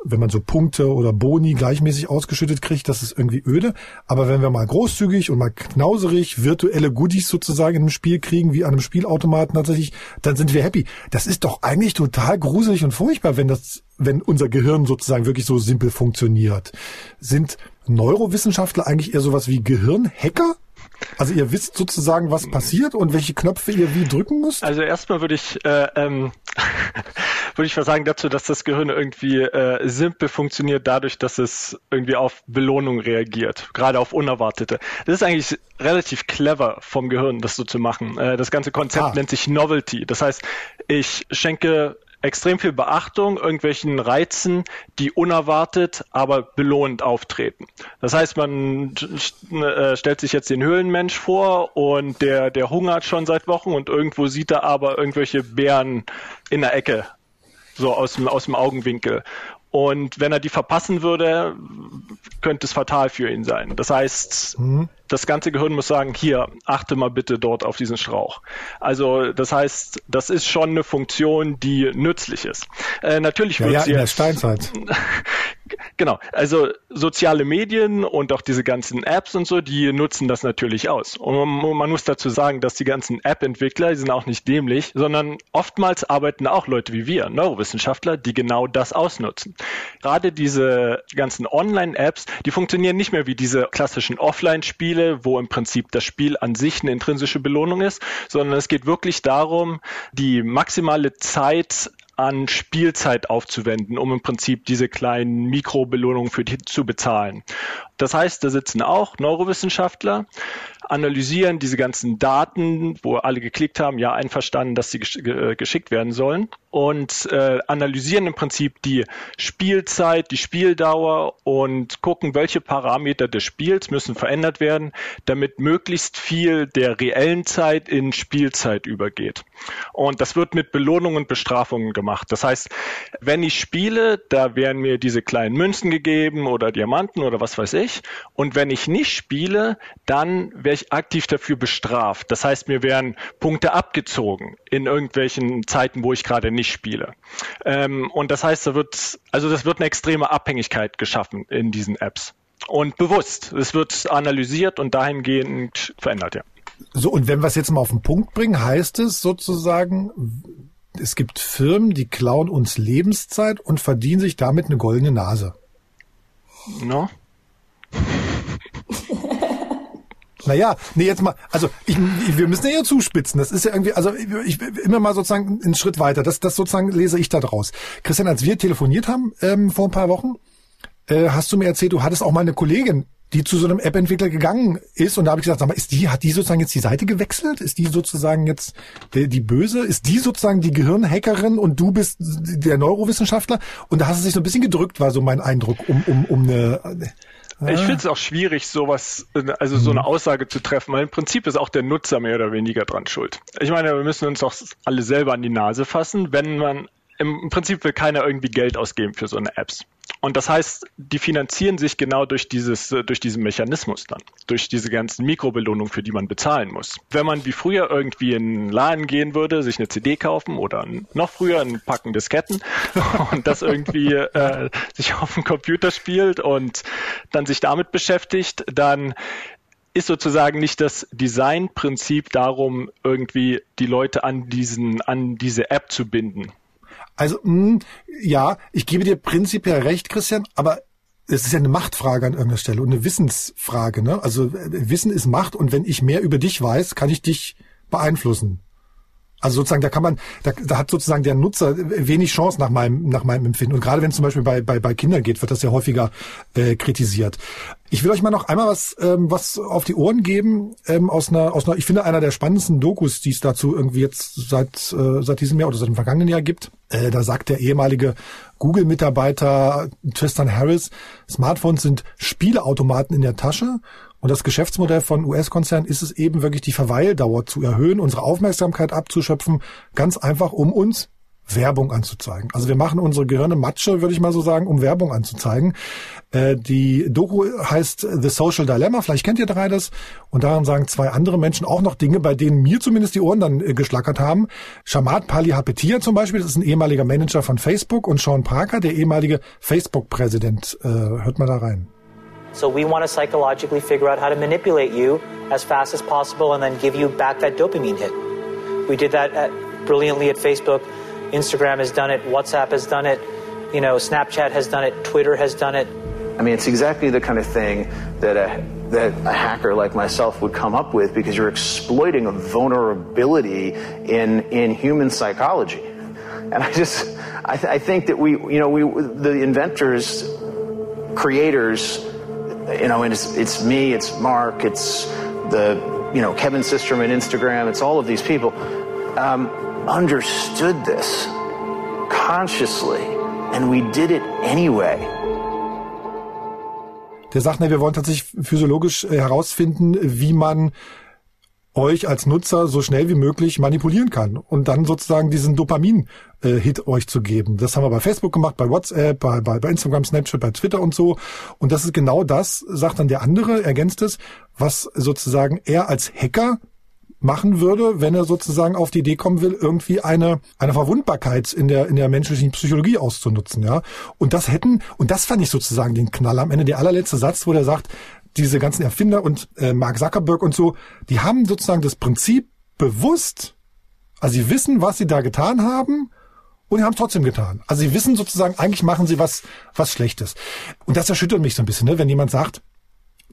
wenn man so Punkte oder Boni gleichmäßig ausgeschüttet kriegt, das ist irgendwie öde. Aber wenn wir mal großzügig und mal knauserig virtuelle Goodies sozusagen in einem Spiel kriegen, wie an einem Spielautomaten tatsächlich, dann sind wir happy. Das ist doch eigentlich total gruselig und furchtbar, wenn das, wenn unser Gehirn sozusagen wirklich so simpel funktioniert. Sind Neurowissenschaftler eigentlich eher sowas wie Gehirnhacker? Also ihr wisst sozusagen, was passiert und welche Knöpfe ihr wie drücken müsst? Also erstmal würde ich äh, ähm, würde ich mal sagen dazu, dass das Gehirn irgendwie äh, simpel funktioniert, dadurch, dass es irgendwie auf Belohnung reagiert, gerade auf unerwartete. Das ist eigentlich relativ clever vom Gehirn, das so zu machen. Äh, das ganze Konzept ah. nennt sich Novelty. Das heißt, ich schenke extrem viel Beachtung irgendwelchen Reizen, die unerwartet, aber belohnend auftreten. Das heißt, man äh, stellt sich jetzt den Höhlenmensch vor und der, der hungert schon seit Wochen und irgendwo sieht er aber irgendwelche Bären in der Ecke, so aus dem, aus dem Augenwinkel. Und wenn er die verpassen würde, könnte es fatal für ihn sein. Das heißt, mhm. das ganze Gehirn muss sagen, hier, achte mal bitte dort auf diesen Strauch. Also das heißt, das ist schon eine Funktion, die nützlich ist. Äh, natürlich ja, wird ja, sie in der Steinzeit. Genau, also soziale Medien und auch diese ganzen Apps und so, die nutzen das natürlich aus. Und man muss dazu sagen, dass die ganzen App-Entwickler, die sind auch nicht dämlich, sondern oftmals arbeiten auch Leute wie wir, Neurowissenschaftler, die genau das ausnutzen. Gerade diese ganzen Online-Apps, die funktionieren nicht mehr wie diese klassischen Offline-Spiele, wo im Prinzip das Spiel an sich eine intrinsische Belohnung ist, sondern es geht wirklich darum, die maximale Zeit an Spielzeit aufzuwenden, um im Prinzip diese kleinen Mikrobelohnungen für die zu bezahlen. Das heißt, da sitzen auch Neurowissenschaftler, analysieren diese ganzen Daten, wo alle geklickt haben, ja einverstanden, dass sie äh, geschickt werden sollen und äh, analysieren im Prinzip die Spielzeit, die Spieldauer und gucken, welche Parameter des Spiels müssen verändert werden, damit möglichst viel der reellen Zeit in Spielzeit übergeht. Und das wird mit Belohnungen und Bestrafungen gemacht. Das heißt, wenn ich spiele, da werden mir diese kleinen Münzen gegeben oder Diamanten oder was weiß ich. Und wenn ich nicht spiele, dann werde ich aktiv dafür bestraft. Das heißt, mir werden Punkte abgezogen in irgendwelchen Zeiten, wo ich gerade nicht spiele. Ähm, und das heißt, da wird, also das wird eine extreme Abhängigkeit geschaffen in diesen Apps. Und bewusst. Es wird analysiert und dahingehend verändert, ja. So, und wenn wir es jetzt mal auf den Punkt bringen, heißt es sozusagen, es gibt Firmen, die klauen uns Lebenszeit und verdienen sich damit eine goldene Nase. No? Naja, nee, jetzt mal, also ich, wir müssen ja zuspitzen. Das ist ja irgendwie, also ich, immer mal sozusagen einen Schritt weiter. Das, das sozusagen lese ich da draus. Christian, als wir telefoniert haben ähm, vor ein paar Wochen, äh, hast du mir erzählt, du hattest auch mal eine Kollegin, die zu so einem App-Entwickler gegangen ist. Und da habe ich gesagt, sag mal, ist die, hat die sozusagen jetzt die Seite gewechselt? Ist die sozusagen jetzt die, die Böse? Ist die sozusagen die Gehirnhackerin und du bist der Neurowissenschaftler? Und da hast du sich so ein bisschen gedrückt, war so mein Eindruck, um, um, um eine ich finde es auch schwierig, sowas, also so eine mhm. Aussage zu treffen, weil im Prinzip ist auch der Nutzer mehr oder weniger dran schuld. Ich meine, wir müssen uns auch alle selber an die Nase fassen, wenn man im Prinzip will keiner irgendwie Geld ausgeben für so eine Apps. Und das heißt, die finanzieren sich genau durch dieses, durch diesen Mechanismus dann, durch diese ganzen Mikrobelohnungen, für die man bezahlen muss. Wenn man wie früher irgendwie in einen Laden gehen würde, sich eine CD kaufen oder noch früher ein Packen Disketten und das irgendwie äh, sich auf dem Computer spielt und dann sich damit beschäftigt, dann ist sozusagen nicht das Designprinzip darum, irgendwie die Leute an diesen, an diese App zu binden, also mh, hm, ja, ich gebe dir prinzipiell recht, Christian, aber es ist ja eine Machtfrage an irgendeiner Stelle und eine Wissensfrage. Ne? Also äh, Wissen ist Macht und wenn ich mehr über dich weiß, kann ich dich beeinflussen. Also sozusagen, da kann man, da, da hat sozusagen der Nutzer wenig Chance nach meinem, nach meinem Empfinden. Und gerade wenn es zum Beispiel bei, bei, bei Kindern geht, wird das ja häufiger äh, kritisiert. Ich will euch mal noch einmal was, ähm, was auf die Ohren geben ähm, aus einer, aus einer, ich finde einer der spannendsten Dokus, die es dazu irgendwie jetzt seit äh, seit diesem Jahr oder seit dem vergangenen Jahr gibt. Äh, da sagt der ehemalige Google-Mitarbeiter Tristan Harris, Smartphones sind Spieleautomaten in der Tasche und das Geschäftsmodell von US-Konzernen ist es eben wirklich die Verweildauer zu erhöhen, unsere Aufmerksamkeit abzuschöpfen, ganz einfach, um uns Werbung anzuzeigen. Also wir machen unsere Gehirne Matsche, würde ich mal so sagen, um Werbung anzuzeigen. Äh, die Doku heißt The Social Dilemma, vielleicht kennt ihr drei das. Und daran sagen zwei andere Menschen auch noch Dinge, bei denen mir zumindest die Ohren dann äh, geschlackert haben. Shamat Palihapitiya zum Beispiel, das ist ein ehemaliger Manager von Facebook und Sean Parker, der ehemalige Facebook-Präsident. Äh, hört mal da rein. So we want to psychologically figure out how to manipulate you as fast as possible and then give you back that dopamine hit. We did that at, brilliantly at Facebook. Instagram has done it. WhatsApp has done it. You know, Snapchat has done it. Twitter has done it. I mean, it's exactly the kind of thing that a, that a hacker like myself would come up with because you're exploiting a vulnerability in, in human psychology. And I just, I, th- I think that we, you know, we, the inventors, creators, you know, and it's, it's me, it's Mark, it's the, you know, Kevin Systrom at Instagram, it's all of these people, um, understood this consciously, and we did it anyway. Der sagt, ne, wir wollen tatsächlich physiologisch äh, herausfinden, wie man euch als Nutzer so schnell wie möglich manipulieren kann und dann sozusagen diesen Dopamin-Hit euch zu geben. Das haben wir bei Facebook gemacht, bei WhatsApp, bei, bei, bei Instagram, Snapchat, bei Twitter und so. Und das ist genau das, sagt dann der andere, ergänzt es, was sozusagen er als Hacker machen würde, wenn er sozusagen auf die Idee kommen will, irgendwie eine, eine Verwundbarkeit in der, in der menschlichen Psychologie auszunutzen, ja. Und das hätten, und das fand ich sozusagen den Knall am Ende, der allerletzte Satz, wo der sagt, diese ganzen Erfinder und äh, Mark Zuckerberg und so, die haben sozusagen das Prinzip bewusst, also sie wissen, was sie da getan haben und haben es trotzdem getan. Also sie wissen sozusagen, eigentlich machen sie was, was Schlechtes. Und das erschüttert mich so ein bisschen, ne? wenn jemand sagt,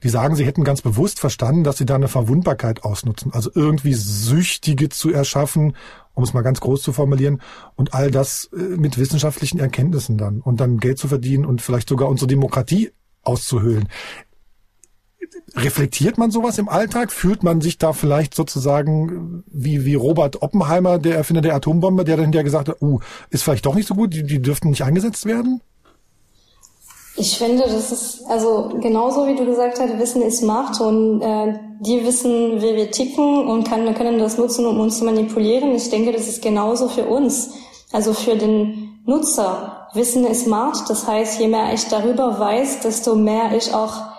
die sagen, sie hätten ganz bewusst verstanden, dass sie da eine Verwundbarkeit ausnutzen. Also irgendwie Süchtige zu erschaffen, um es mal ganz groß zu formulieren, und all das äh, mit wissenschaftlichen Erkenntnissen dann und dann Geld zu verdienen und vielleicht sogar unsere Demokratie auszuhöhlen. Reflektiert man sowas im Alltag? Fühlt man sich da vielleicht sozusagen wie, wie Robert Oppenheimer, der Erfinder der Atombombe, der dann hinterher gesagt hat, uh, ist vielleicht doch nicht so gut, die, die dürften nicht eingesetzt werden? Ich finde, das ist also genauso wie du gesagt hast, Wissen ist Macht und äh, die wissen, wie wir ticken und kann, können das nutzen, um uns zu manipulieren. Ich denke, das ist genauso für uns, also für den Nutzer. Wissen ist Macht, das heißt, je mehr ich darüber weiß, desto mehr ich auch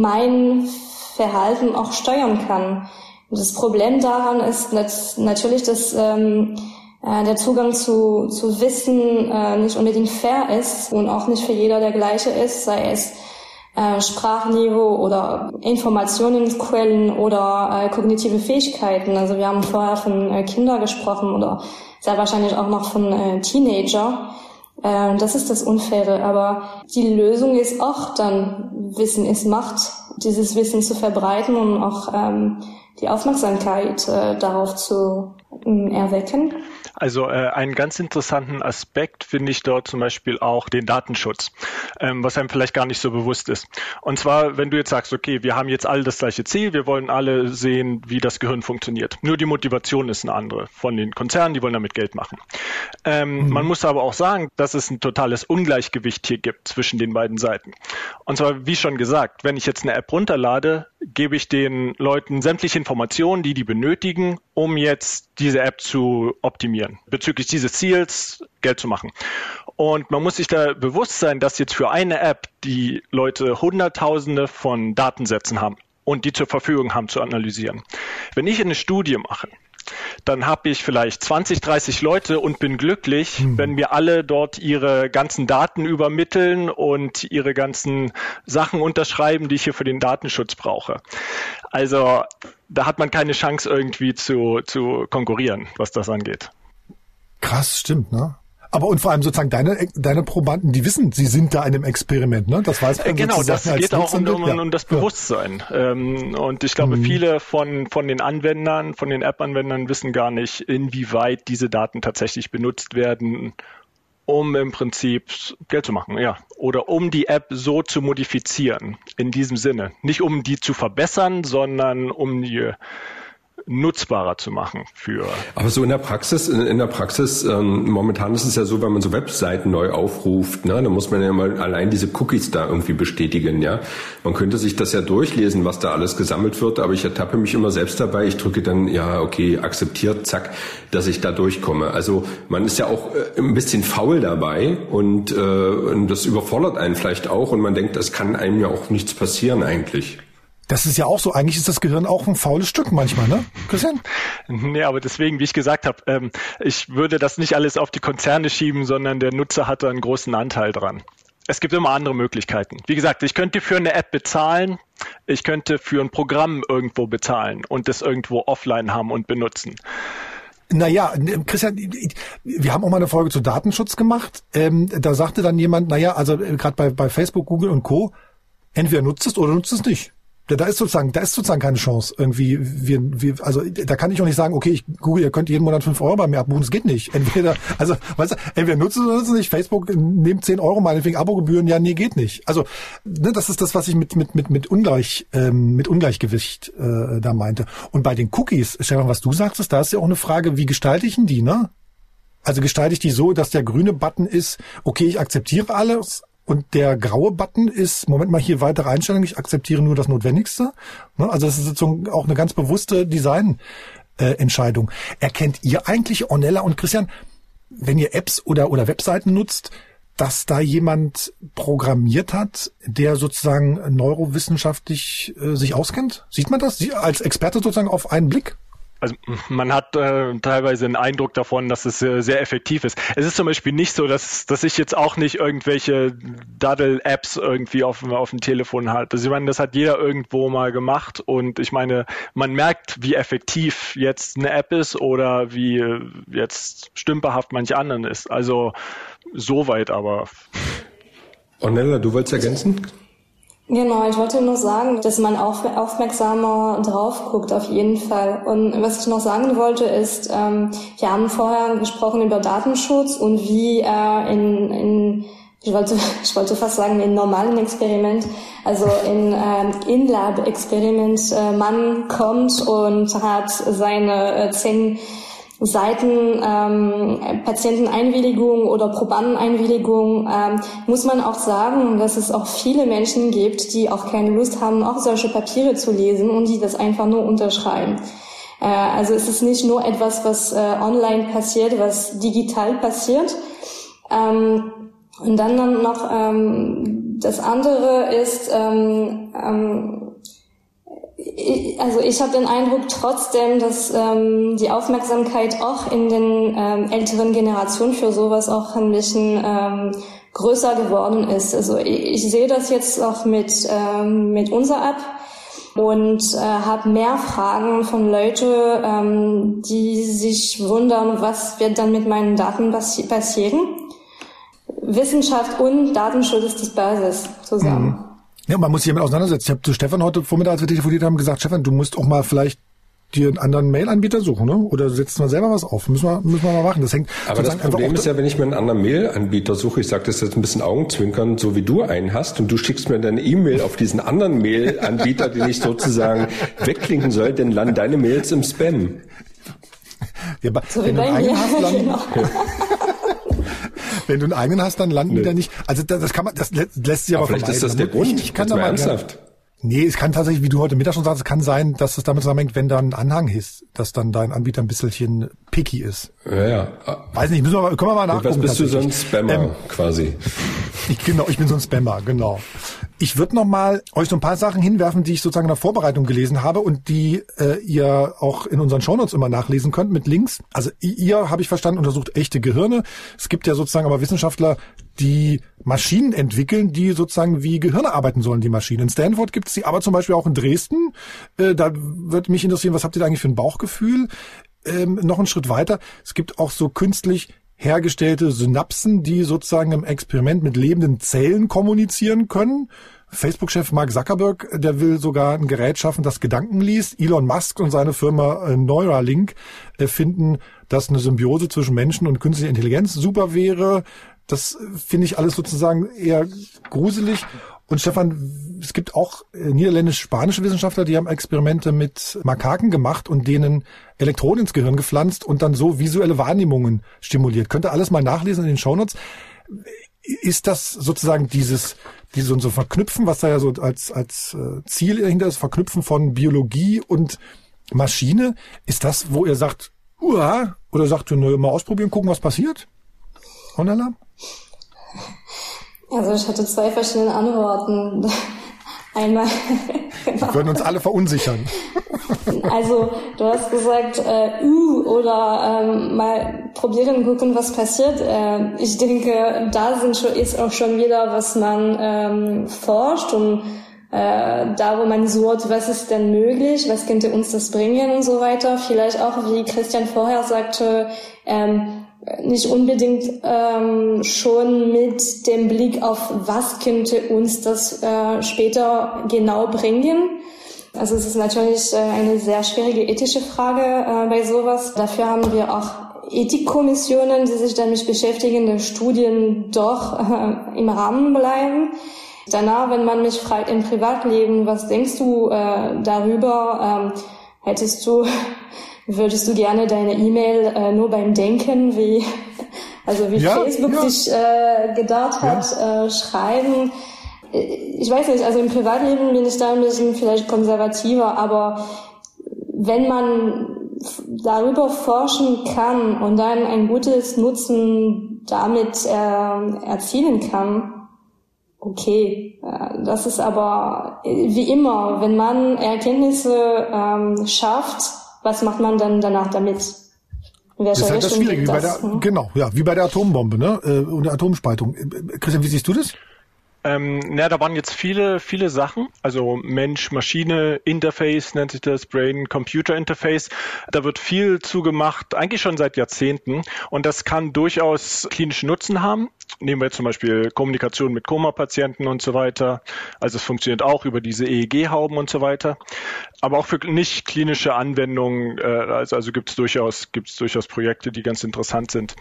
mein Verhalten auch steuern kann. Das Problem daran ist natürlich, dass ähm, äh, der Zugang zu, zu Wissen äh, nicht unbedingt fair ist und auch nicht für jeder der gleiche ist, sei es äh, Sprachniveau oder Informationsquellen oder äh, kognitive Fähigkeiten. Also wir haben vorher von äh, Kinder gesprochen oder sehr wahrscheinlich auch noch von äh, Teenager. Äh, das ist das Unfaire. Aber die Lösung ist auch dann, Wissen ist Macht, dieses Wissen zu verbreiten und auch ähm, die Aufmerksamkeit äh, darauf zu äh, erwecken. Also äh, einen ganz interessanten Aspekt finde ich dort zum Beispiel auch den Datenschutz, ähm, was einem vielleicht gar nicht so bewusst ist. Und zwar, wenn du jetzt sagst, okay, wir haben jetzt alle das gleiche Ziel, wir wollen alle sehen, wie das Gehirn funktioniert. Nur die Motivation ist eine andere von den Konzernen, die wollen damit Geld machen. Ähm, mhm. Man muss aber auch sagen, dass es ein totales Ungleichgewicht hier gibt zwischen den beiden Seiten. Und zwar, wie schon gesagt, wenn ich jetzt eine App runterlade, gebe ich den Leuten sämtliche Informationen, die die benötigen, um jetzt diese App zu optimieren, bezüglich dieses Ziels Geld zu machen. Und man muss sich da bewusst sein, dass jetzt für eine App die Leute Hunderttausende von Datensätzen haben und die zur Verfügung haben zu analysieren. Wenn ich eine Studie mache, dann habe ich vielleicht 20, 30 Leute und bin glücklich, mhm. wenn mir alle dort ihre ganzen Daten übermitteln und ihre ganzen Sachen unterschreiben, die ich hier für den Datenschutz brauche. Also da hat man keine Chance irgendwie zu, zu konkurrieren, was das angeht. Krass, stimmt, ne? Aber und vor allem sozusagen deine, deine Probanden, die wissen, sie sind da in einem Experiment, ne? Das weiß man Genau, das geht auch um, um, ja. um, das Bewusstsein. Ja. Ähm, und ich glaube, mhm. viele von, von den Anwendern, von den App-Anwendern wissen gar nicht, inwieweit diese Daten tatsächlich benutzt werden, um im Prinzip Geld zu machen, ja. Oder um die App so zu modifizieren, in diesem Sinne. Nicht um die zu verbessern, sondern um die nutzbarer zu machen für. Aber so in der Praxis, in, in der Praxis, ähm, momentan ist es ja so, wenn man so Webseiten neu aufruft, ne, dann muss man ja mal allein diese Cookies da irgendwie bestätigen, ja. Man könnte sich das ja durchlesen, was da alles gesammelt wird, aber ich ertappe mich immer selbst dabei. Ich drücke dann, ja, okay, akzeptiert, zack, dass ich da durchkomme. Also man ist ja auch äh, ein bisschen faul dabei und, äh, und das überfordert einen vielleicht auch und man denkt, es kann einem ja auch nichts passieren eigentlich. Das ist ja auch so. Eigentlich ist das Gehirn auch ein faules Stück manchmal, ne, Christian? Nee, aber deswegen, wie ich gesagt habe, ähm, ich würde das nicht alles auf die Konzerne schieben, sondern der Nutzer hat da einen großen Anteil dran. Es gibt immer andere Möglichkeiten. Wie gesagt, ich könnte für eine App bezahlen, ich könnte für ein Programm irgendwo bezahlen und das irgendwo offline haben und benutzen. Naja, Christian, wir haben auch mal eine Folge zu Datenschutz gemacht. Ähm, da sagte dann jemand, naja, also äh, gerade bei, bei Facebook, Google und Co., entweder nutzt es oder nutzt es nicht. Da, ist sozusagen, da ist sozusagen keine Chance. Irgendwie, wir, wir, also da kann ich auch nicht sagen, okay, ich google, ihr könnt jeden Monat fünf Euro bei mir abbuchen. Das geht nicht. Entweder, also, weißt du, entweder nutzen oder nutzen nicht. Facebook nehmt zehn Euro meinetwegen Abogebühren. Ja, nee, geht nicht. Also, ne, das ist das, was ich mit mit mit mit Ungleich ähm, mit Ungleichgewicht äh, da meinte. Und bei den Cookies, Stefan, was du sagtest, da ist ja auch eine Frage, wie gestalte ich denn die, ne? Also gestalte ich die so, dass der grüne Button ist, okay, ich akzeptiere alles, und der graue Button ist, Moment mal hier weitere Einstellungen, ich akzeptiere nur das Notwendigste. Ne, also das ist sozusagen auch eine ganz bewusste Designentscheidung. Erkennt ihr eigentlich, Ornella und Christian, wenn ihr Apps oder, oder Webseiten nutzt, dass da jemand programmiert hat, der sozusagen neurowissenschaftlich äh, sich auskennt? Sieht man das als Experte sozusagen auf einen Blick? Also man hat äh, teilweise einen Eindruck davon, dass es äh, sehr effektiv ist. Es ist zum Beispiel nicht so, dass, dass ich jetzt auch nicht irgendwelche Daddle-Apps irgendwie auf, auf dem Telefon habe. Also ich meine, das hat jeder irgendwo mal gemacht und ich meine, man merkt, wie effektiv jetzt eine App ist oder wie jetzt stümperhaft manch anderen ist. Also soweit aber. Ornella, du wolltest ergänzen? Genau, ich wollte nur sagen, dass man auf, aufmerksamer drauf guckt, auf jeden Fall. Und was ich noch sagen wollte, ist, ähm, wir haben vorher gesprochen über Datenschutz und wie äh, in, in ich wollte, ich wollte fast sagen, in normalen Experiment, also in ähm, In-Lab-Experiment, äh, man kommt und hat seine äh, zehn Seiten ähm, Patienteneinwilligung oder Probandeneinwilligung ähm, muss man auch sagen, dass es auch viele Menschen gibt, die auch keine Lust haben, auch solche Papiere zu lesen und die das einfach nur unterschreiben. Äh, also es ist nicht nur etwas, was äh, online passiert, was digital passiert. Ähm, und dann, noch ähm, das andere ist, ähm, ähm, also ich habe den Eindruck trotzdem, dass ähm, die Aufmerksamkeit auch in den ähm, älteren Generationen für sowas auch ein bisschen ähm, größer geworden ist. Also ich, ich sehe das jetzt auch mit, ähm, mit unserer App und äh, habe mehr Fragen von Leuten, ähm, die sich wundern, was wird dann mit meinen Daten passi passieren. Wissenschaft und Datenschutz ist die Basis zusammen. Mhm. Ja, man muss sich damit auseinandersetzen. Ich habe zu Stefan heute Vormittag, als wir telefoniert haben, gesagt, Stefan, du musst auch mal vielleicht dir einen anderen Mail-Anbieter suchen, ne? Oder setzt mal selber was auf. Müssen wir, müssen wir mal machen. Das hängt. Aber das Problem ist ja, wenn ich mir einen anderen Mail-Anbieter suche, ich sage das jetzt ein bisschen Augenzwinkern, so wie du einen hast, und du schickst mir deine E-Mail auf diesen anderen Mail-Anbieter, den ich sozusagen wegklinken soll, dann landen deine Mails im Spam. Ja, so wenn du einen eigenen hast, genau. Wenn du einen eigenen hast, dann landen nee. die da nicht. Also das, das kann man, das lässt sich aber, aber vielleicht ist das der Grund. Ich, ich kann da mal ernsthaft. Nee, es kann tatsächlich, wie du heute Mittag schon sagst, es kann sein, dass es damit zusammenhängt, wenn da ein Anhang ist, dass dann dein Anbieter ein bisschen picky ist. Ja, ja. Weiß nicht, müssen wir mal, können wir mal nachgucken. Was bist du so ein Spammer ähm, quasi? Ich, genau, ich bin so ein Spammer, genau. Ich würde noch mal euch so ein paar Sachen hinwerfen, die ich sozusagen in der Vorbereitung gelesen habe und die äh, ihr auch in unseren Shownotes immer nachlesen könnt mit Links. Also ihr, habe ich verstanden, untersucht echte Gehirne. Es gibt ja sozusagen aber Wissenschaftler, die Maschinen entwickeln, die sozusagen wie Gehirne arbeiten sollen, die Maschinen. In Stanford gibt es die, aber zum Beispiel auch in Dresden. Äh, da würde mich interessieren, was habt ihr da eigentlich für ein Bauchgefühl? Ähm, noch einen Schritt weiter. Es gibt auch so künstlich hergestellte Synapsen, die sozusagen im Experiment mit lebenden Zellen kommunizieren können. Facebook-Chef Mark Zuckerberg, der will sogar ein Gerät schaffen, das Gedanken liest. Elon Musk und seine Firma äh, Neuralink finden, dass eine Symbiose zwischen Menschen und künstlicher Intelligenz super wäre. Das finde ich alles sozusagen eher gruselig. Und Stefan, es gibt auch äh, niederländisch-spanische Wissenschaftler, die haben Experimente mit Makaken gemacht und denen Elektroden ins Gehirn gepflanzt und dann so visuelle Wahrnehmungen stimuliert. Könnt ihr alles mal nachlesen in den Shownotes. Ist das sozusagen dieses, dieses so Verknüpfen, was da ja so als, als äh, Ziel dahinter ist, Verknüpfen von Biologie und Maschine, ist das, wo ihr sagt, uah, oder sagt ihr, nur mal ausprobieren, gucken, was passiert? Honala? Also ich hatte zwei verschiedene Antworten. Einmal. genau. Wir würden uns alle verunsichern. Also du hast gesagt, äh, uh, oder ähm, mal probieren, gucken, was passiert. Äh, ich denke, da sind schon, ist auch schon wieder, was man ähm, forscht und äh, da, wo man sucht, was ist denn möglich, was könnte uns das bringen und so weiter. Vielleicht auch, wie Christian vorher sagte, ähm, nicht unbedingt ähm, schon mit dem Blick auf, was könnte uns das äh, später genau bringen. Also es ist natürlich äh, eine sehr schwierige ethische Frage äh, bei sowas. Dafür haben wir auch Ethikkommissionen, die sich damit beschäftigen, dass Studien doch äh, im Rahmen bleiben. Danach, wenn man mich fragt im Privatleben, was denkst du äh, darüber, ähm, hättest du würdest du gerne deine E-Mail äh, nur beim Denken, wie also wie ja, Facebook ja. sich äh, gedacht hat, ja. äh, schreiben? Ich weiß nicht, also im Privatleben bin ich da ein bisschen vielleicht konservativer, aber wenn man darüber forschen kann und dann ein gutes Nutzen damit äh, erzielen kann, okay. Äh, das ist aber wie immer, wenn man Erkenntnisse ähm, schafft, was macht man dann danach damit? Das ist halt das Schwierige, wie bei der, hm? genau, ja, wie bei der Atombombe, ne, äh, und der Atomspaltung. Äh, Christian, wie siehst du das? Ähm, na, da waren jetzt viele, viele Sachen. Also Mensch-Maschine, Interface nennt sich das, Brain-Computer-Interface. Da wird viel zugemacht, eigentlich schon seit Jahrzehnten. Und das kann durchaus klinischen Nutzen haben. Nehmen wir zum Beispiel Kommunikation mit Koma-Patienten und so weiter. Also es funktioniert auch über diese EEG-Hauben und so weiter. Aber auch für nicht klinische Anwendungen, äh, also, also gibt es durchaus, gibt's durchaus Projekte, die ganz interessant sind.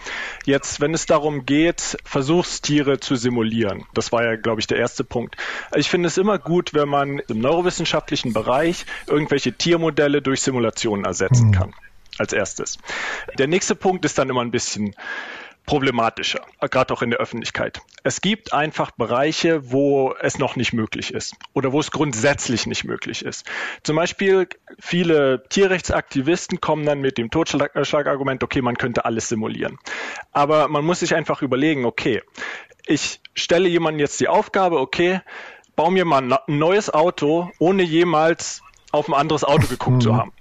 Jetzt, wenn es darum geht, Versuchstiere zu simulieren, das war ja, glaube ich, der erste Punkt. Ich finde es immer gut, wenn man im neurowissenschaftlichen Bereich irgendwelche Tiermodelle durch Simulationen ersetzen hm. kann als erstes. Der nächste Punkt ist dann immer ein bisschen problematischer, gerade auch in der Öffentlichkeit. Es gibt einfach Bereiche, wo es noch nicht möglich ist oder wo es grundsätzlich nicht möglich ist. Zum Beispiel viele Tierrechtsaktivisten kommen dann mit dem Totschlagargument, okay, man könnte alles simulieren. Aber man muss sich einfach überlegen, okay, ich stelle jemandem jetzt die Aufgabe, okay, bau mir mal ein neues Auto, ohne jemals auf ein anderes Auto geguckt zu mhm. haben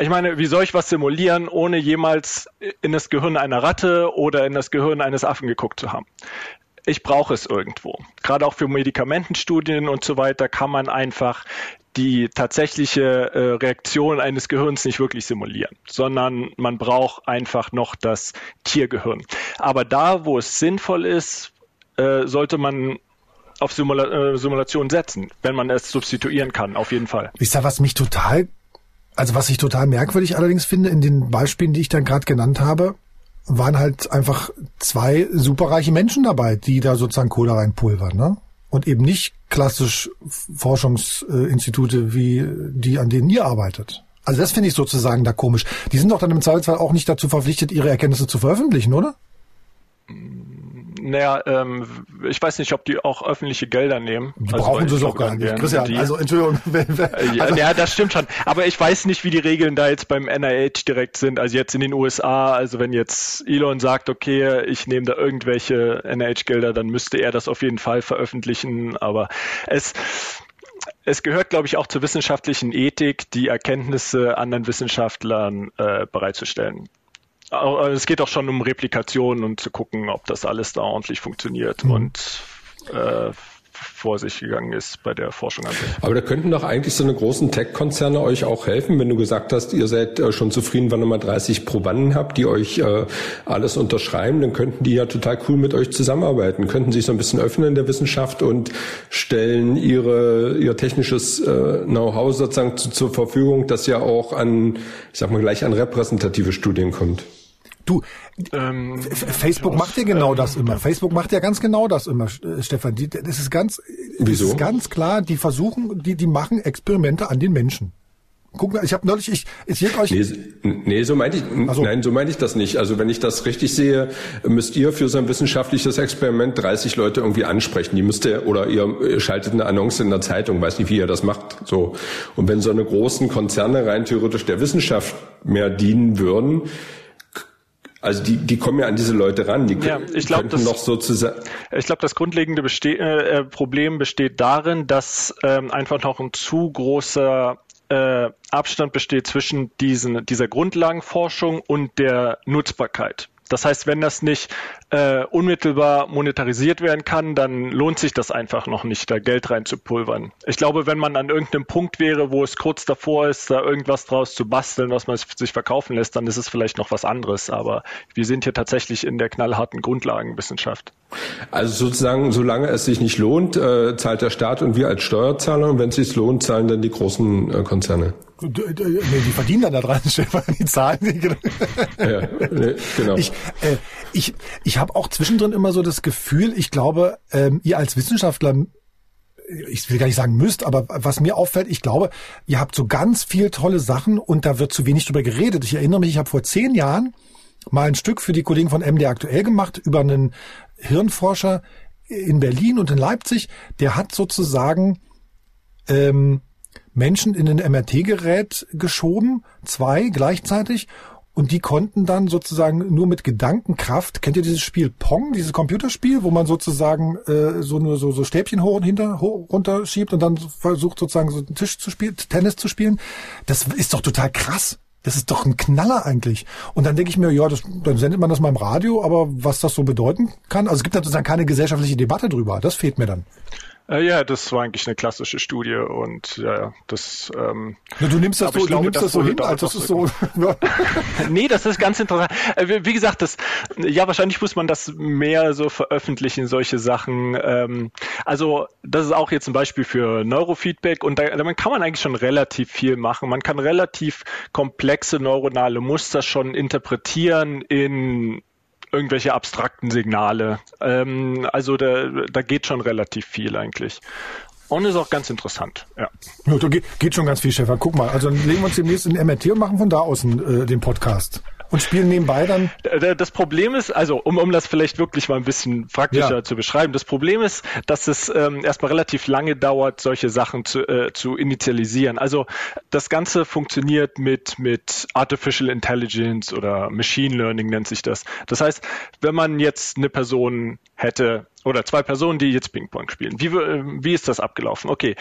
ich meine, wie soll ich was simulieren, ohne jemals in das Gehirn einer Ratte oder in das Gehirn eines Affen geguckt zu haben? Ich brauche es irgendwo. Gerade auch für Medikamentenstudien und so weiter kann man einfach die tatsächliche äh, Reaktion eines Gehirns nicht wirklich simulieren, sondern man braucht einfach noch das Tiergehirn. Aber da, wo es sinnvoll ist, äh, sollte man auf Simula äh, Simulation setzen, wenn man es substituieren kann, auf jeden Fall. Wisst ihr, was mich total also was ich total merkwürdig allerdings finde, in den Beispielen, die ich dann gerade genannt habe, waren halt einfach zwei superreiche Menschen dabei, die da sozusagen Kohle reinpulvern, ne? Und eben nicht klassisch Forschungsinstitute wie die, an denen ihr arbeitet. Also das finde ich sozusagen da komisch. Die sind doch dann im Zweifelsfall auch nicht dazu verpflichtet, ihre Erkenntnisse zu veröffentlichen, oder? Naja, ähm, ich weiß nicht, ob die auch öffentliche Gelder nehmen. Die also, brauchen sie doch gar nicht. Christian, die, also Entschuldigung. ja, also, ja, das stimmt schon. Aber ich weiß nicht, wie die Regeln da jetzt beim NIH direkt sind. Also jetzt in den USA, also wenn jetzt Elon sagt, okay, ich nehme da irgendwelche NIH-Gelder, dann müsste er das auf jeden Fall veröffentlichen. Aber es, es gehört, glaube ich, auch zur wissenschaftlichen Ethik, die Erkenntnisse anderen Wissenschaftlern äh, bereitzustellen. Also es geht auch schon um Replikation und zu gucken, ob das alles da ordentlich funktioniert. Mhm. Und äh, vor sich gegangen ist bei der Forschung. Aber da könnten doch eigentlich so eine großen Tech-Konzerne euch auch helfen, wenn du gesagt hast, ihr seid äh, schon zufrieden, wenn ihr mal 30 Probanden habt, die euch äh, alles unterschreiben, dann könnten die ja total cool mit euch zusammenarbeiten, könnten sich so ein bisschen öffnen in der Wissenschaft und stellen ihre, ihr technisches äh, Know-how sozusagen zu, zur Verfügung, das ja auch an, ich sag mal gleich an repräsentative Studien kommt. Du, ähm, Facebook macht ja genau ähm, das immer. Facebook macht ja ganz genau das immer, äh, Stefan. Die, das ist ganz, Wieso? Das ist ganz klar. Die versuchen, die, die machen Experimente an den Menschen. Guck mal, ich habe neulich, ich, ich euch. Nee, nee so meinte ich, also, nein, so meinte ich das nicht. Also wenn ich das richtig sehe, müsst ihr für so ein wissenschaftliches Experiment 30 Leute irgendwie ansprechen. Die müsst ihr, oder ihr schaltet eine Annonce in der Zeitung, weiß nicht, wie ihr das macht. So. Und wenn so eine großen Konzerne rein theoretisch der Wissenschaft mehr dienen würden, also die, die kommen ja an diese Leute ran. Die ja, ich glaub, das, noch sozusagen. Ich glaube, das grundlegende beste äh, Problem besteht darin, dass ähm, einfach noch ein zu großer äh, Abstand besteht zwischen diesen, dieser Grundlagenforschung und der Nutzbarkeit. Das heißt, wenn das nicht äh, unmittelbar monetarisiert werden kann, dann lohnt sich das einfach noch nicht, da Geld reinzupulvern. Ich glaube, wenn man an irgendeinem Punkt wäre, wo es kurz davor ist, da irgendwas draus zu basteln, was man sich verkaufen lässt, dann ist es vielleicht noch was anderes. Aber wir sind hier tatsächlich in der knallharten Grundlagenwissenschaft. Also sozusagen, solange es sich nicht lohnt, äh, zahlt der Staat und wir als Steuerzahler und wenn es sich lohnt, zahlen dann die großen äh, Konzerne. Nee, die verdienen dann da dran, Stefan, die zahlen. ja, nee, genau. Ich, äh, ich, ich habe auch zwischendrin immer so das Gefühl, ich glaube, ähm, ihr als Wissenschaftler ich will gar nicht sagen müsst, aber was mir auffällt, ich glaube, ihr habt so ganz viel tolle Sachen und da wird zu wenig drüber geredet. Ich erinnere mich, ich habe vor zehn Jahren mal ein Stück für die Kollegen von MD aktuell gemacht über einen Hirnforscher in Berlin und in Leipzig. Der hat sozusagen ähm, Menschen in ein MRT-Gerät geschoben, zwei gleichzeitig, und die konnten dann sozusagen nur mit Gedankenkraft, kennt ihr dieses Spiel Pong, dieses Computerspiel, wo man sozusagen äh, so nur so, so Stäbchen hoch und hinter hoch, runter schiebt und dann versucht sozusagen so einen Tisch zu spielen, Tennis zu spielen. Das ist doch total krass. Das ist doch ein Knaller eigentlich. Und dann denke ich mir, ja, das, dann sendet man das mal im Radio, aber was das so bedeuten kann, also es gibt da sozusagen keine gesellschaftliche Debatte drüber. Das fehlt mir dann. Äh, ja, das war eigentlich eine klassische Studie und ja, das. Ähm, ja, du nimmst das so, glaube, du nimmst das, das so hin, also das ist so. nee, das ist ganz interessant. Äh, wie gesagt, das, ja, wahrscheinlich muss man das mehr so veröffentlichen, solche Sachen. Ähm, also das ist auch jetzt ein Beispiel für Neurofeedback und da, damit kann man eigentlich schon relativ viel machen. Man kann relativ komplexe neuronale Muster schon interpretieren in irgendwelche abstrakten Signale. Ähm, also da, da geht schon relativ viel eigentlich. Und ist auch ganz interessant, ja. ja da geht, geht schon ganz viel, Stefan. Guck mal, also dann legen wir uns demnächst in MRT und machen von da aus äh, den Podcast und spielen nebenbei dann. Das Problem ist, also um, um das vielleicht wirklich mal ein bisschen praktischer ja. zu beschreiben, das Problem ist, dass es ähm, erstmal relativ lange dauert, solche Sachen zu, äh, zu initialisieren. Also das Ganze funktioniert mit, mit Artificial Intelligence oder Machine Learning nennt sich das. Das heißt, wenn man jetzt eine Person hätte, oder zwei Personen, die jetzt Ping-Pong spielen. Wie, äh, wie ist das abgelaufen? Okay,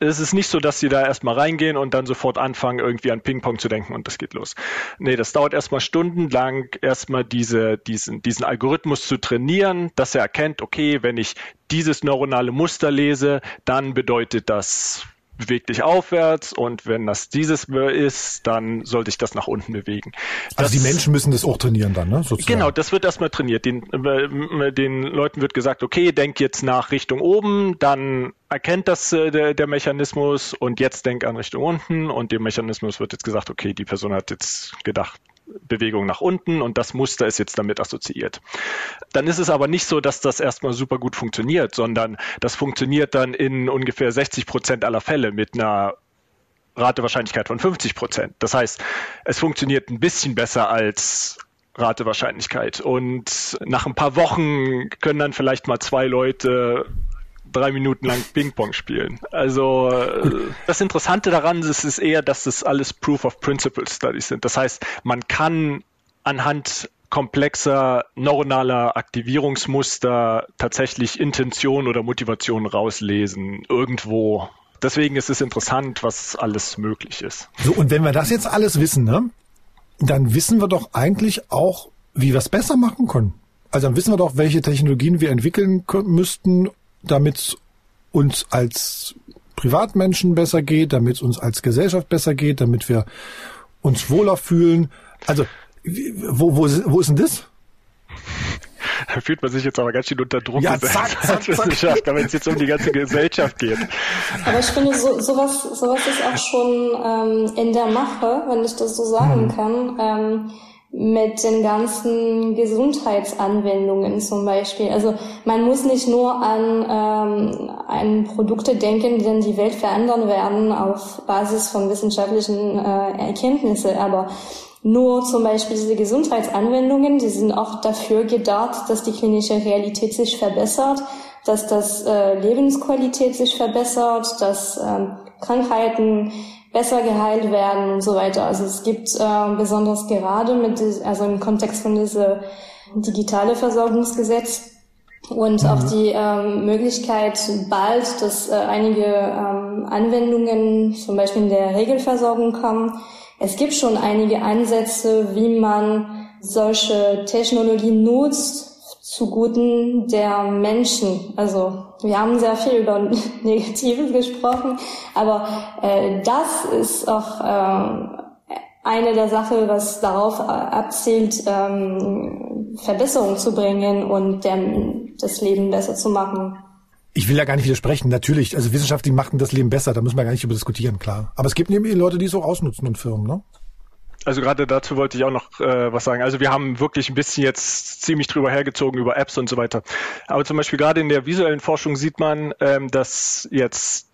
es ist nicht so, dass sie da erstmal reingehen und dann sofort anfangen, irgendwie an Ping-Pong zu denken und das geht los. Nee, das dauert erstmal stundenlang, erstmal diese, diesen, diesen Algorithmus zu trainieren, dass er erkennt, okay, wenn ich dieses neuronale Muster lese, dann bedeutet das beweg dich aufwärts und wenn das dieses ist, dann sollte ich das nach unten bewegen. Das, also die Menschen müssen das auch trainieren dann, ne? Sozusagen. Genau, das wird erstmal trainiert. Den, äh, den Leuten wird gesagt, okay, denk jetzt nach Richtung oben, dann erkennt das äh, der, der Mechanismus und jetzt denk an Richtung unten und dem Mechanismus wird jetzt gesagt, okay, die Person hat jetzt gedacht, Bewegung nach unten und das Muster ist jetzt damit assoziiert. Dann ist es aber nicht so, dass das erstmal super gut funktioniert, sondern das funktioniert dann in ungefähr 60 Prozent aller Fälle mit einer Ratewahrscheinlichkeit von 50 Prozent. Das heißt, es funktioniert ein bisschen besser als Ratewahrscheinlichkeit. Und nach ein paar Wochen können dann vielleicht mal zwei Leute drei Minuten lang Ping-Pong spielen. Also äh, das Interessante daran ist, ist eher, dass das alles Proof of Principle Studies sind. Das heißt, man kann anhand komplexer neuronaler Aktivierungsmuster tatsächlich Intention oder Motivation rauslesen, irgendwo. Deswegen ist es interessant, was alles möglich ist. So, und wenn wir das jetzt alles wissen, ne, dann wissen wir doch eigentlich auch, wie wir es besser machen können. Also dann wissen wir doch, welche Technologien wir entwickeln müssten, damit uns als Privatmenschen besser geht, damit es uns als Gesellschaft besser geht, damit wir uns wohler fühlen. Also, wo, wo, wo ist denn das? Da fühlt man sich jetzt aber ganz schön unter Druck ja, zack, zack, zack. wenn es jetzt um die ganze Gesellschaft geht. Aber ich finde, so, sowas, sowas ist auch schon ähm, in der Mache, wenn ich das so sagen mhm. kann. Ähm, mit den ganzen Gesundheitsanwendungen zum Beispiel. Also man muss nicht nur an, ähm, an Produkte denken, die dann die Welt verändern werden auf Basis von wissenschaftlichen äh, Erkenntnissen, aber nur zum Beispiel diese Gesundheitsanwendungen, die sind auch dafür gedacht, dass die klinische Realität sich verbessert, dass das äh, Lebensqualität sich verbessert, dass ähm, Krankheiten besser geheilt werden und so weiter. Also es gibt äh, besonders gerade mit, also im Kontext von diesem digitale Versorgungsgesetz und mhm. auch die ähm, Möglichkeit bald, dass äh, einige ähm, Anwendungen zum Beispiel in der Regelversorgung kommen. Es gibt schon einige Ansätze, wie man solche Technologien nutzt, zuguten der Menschen. Also wir haben sehr viel über Negatives gesprochen, aber äh, das ist auch äh, eine der Sachen, was darauf abzielt, ähm, Verbesserungen zu bringen und der, das Leben besser zu machen. Ich will da gar nicht widersprechen. Natürlich, also Wissenschaftler machen das Leben besser, da müssen wir gar nicht über diskutieren, klar. Aber es gibt eben Leute, die es auch ausnutzen und Firmen, ne? Also gerade dazu wollte ich auch noch äh, was sagen. Also wir haben wirklich ein bisschen jetzt ziemlich drüber hergezogen über Apps und so weiter. Aber zum Beispiel gerade in der visuellen Forschung sieht man, ähm, dass jetzt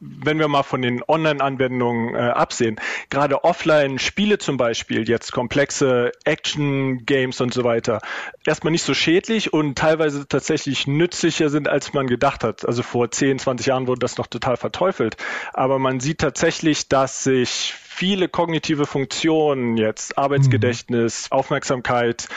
wenn wir mal von den Online-Anwendungen äh, absehen, gerade Offline-Spiele zum Beispiel, jetzt komplexe Action-Games und so weiter, erstmal nicht so schädlich und teilweise tatsächlich nützlicher sind, als man gedacht hat. Also vor 10, 20 Jahren wurde das noch total verteufelt. Aber man sieht tatsächlich, dass sich viele kognitive Funktionen jetzt, Arbeitsgedächtnis, mhm. Aufmerksamkeit,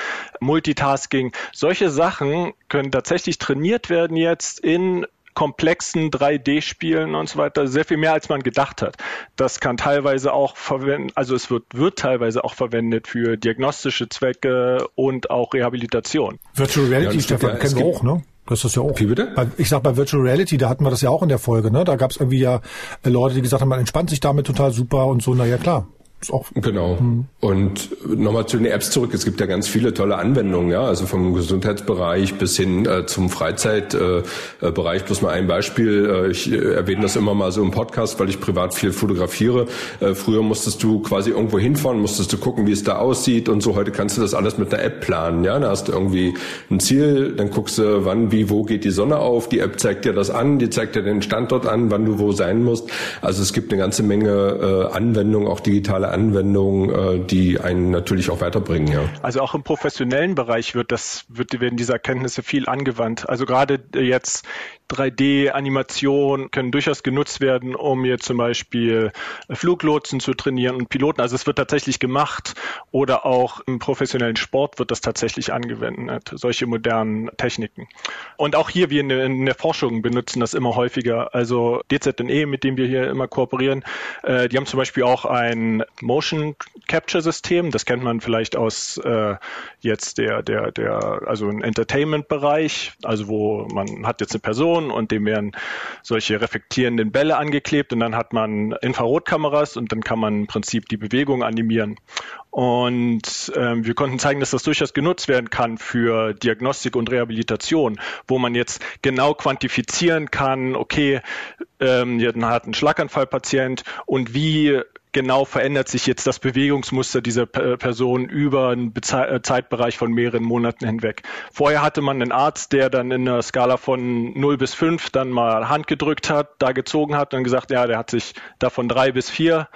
Multitasking, solche Sachen können tatsächlich trainiert werden jetzt in komplexen 3D-Spielen und so weiter sehr viel mehr, als man gedacht hat. Das kann teilweise auch verwendet, also es wird, wird teilweise auch verwendet für diagnostische Zwecke und auch Rehabilitation. Virtual Reality, ja, Stefan, kennen wir auch, ne? Das ist ja auch. Wie bitte? ich sag bei Virtual Reality, da hatten wir das ja auch in der Folge, ne? Da gab es irgendwie ja Leute, die gesagt haben, man entspannt sich damit total super und so, na ja klar. Genau. Hm. Und nochmal zu den Apps zurück. Es gibt ja ganz viele tolle Anwendungen, ja, also vom Gesundheitsbereich bis hin äh, zum Freizeitbereich. Äh, Bloß mal ein Beispiel. Äh, ich äh, erwähne das immer mal so im Podcast, weil ich privat viel fotografiere. Äh, früher musstest du quasi irgendwo hinfahren, musstest du gucken, wie es da aussieht und so. Heute kannst du das alles mit einer App planen, ja. Da hast du irgendwie ein Ziel, dann guckst du, wann, wie, wo geht die Sonne auf. Die App zeigt dir das an, die zeigt dir den Standort an, wann du wo sein musst. Also es gibt eine ganze Menge äh, Anwendungen, auch digitale Anwendungen, äh, die einen natürlich auch weiterbringen. Ja. Also auch im professionellen Bereich wird das, wird, werden diese Erkenntnisse viel angewandt. Also gerade jetzt 3D-Animationen können durchaus genutzt werden, um jetzt zum Beispiel Fluglotsen zu trainieren und Piloten. Also es wird tatsächlich gemacht oder auch im professionellen Sport wird das tatsächlich angewendet, solche modernen Techniken. Und auch hier, wir in der, in der Forschung benutzen das immer häufiger. Also DZNE, mit dem wir hier immer kooperieren, äh, die haben zum Beispiel auch ein Motion Capture System. Das kennt man vielleicht aus äh, jetzt der, der, der, also ein Entertainment-Bereich, also wo man hat jetzt eine Person und dem werden solche reflektierenden Bälle angeklebt und dann hat man Infrarotkameras und dann kann man im Prinzip die Bewegung animieren. Und ähm, wir konnten zeigen, dass das durchaus genutzt werden kann für Diagnostik und Rehabilitation, wo man jetzt genau quantifizieren kann, okay, ähm, hat einen Schlaganfallpatient und wie genau verändert sich jetzt das Bewegungsmuster dieser Person über einen äh, Zeitbereich von mehreren Monaten hinweg. Vorher hatte man einen Arzt, der dann in einer Skala von 0 bis 5 dann mal Hand gedrückt hat, da gezogen hat und gesagt, ja, der hat sich davon drei bis vier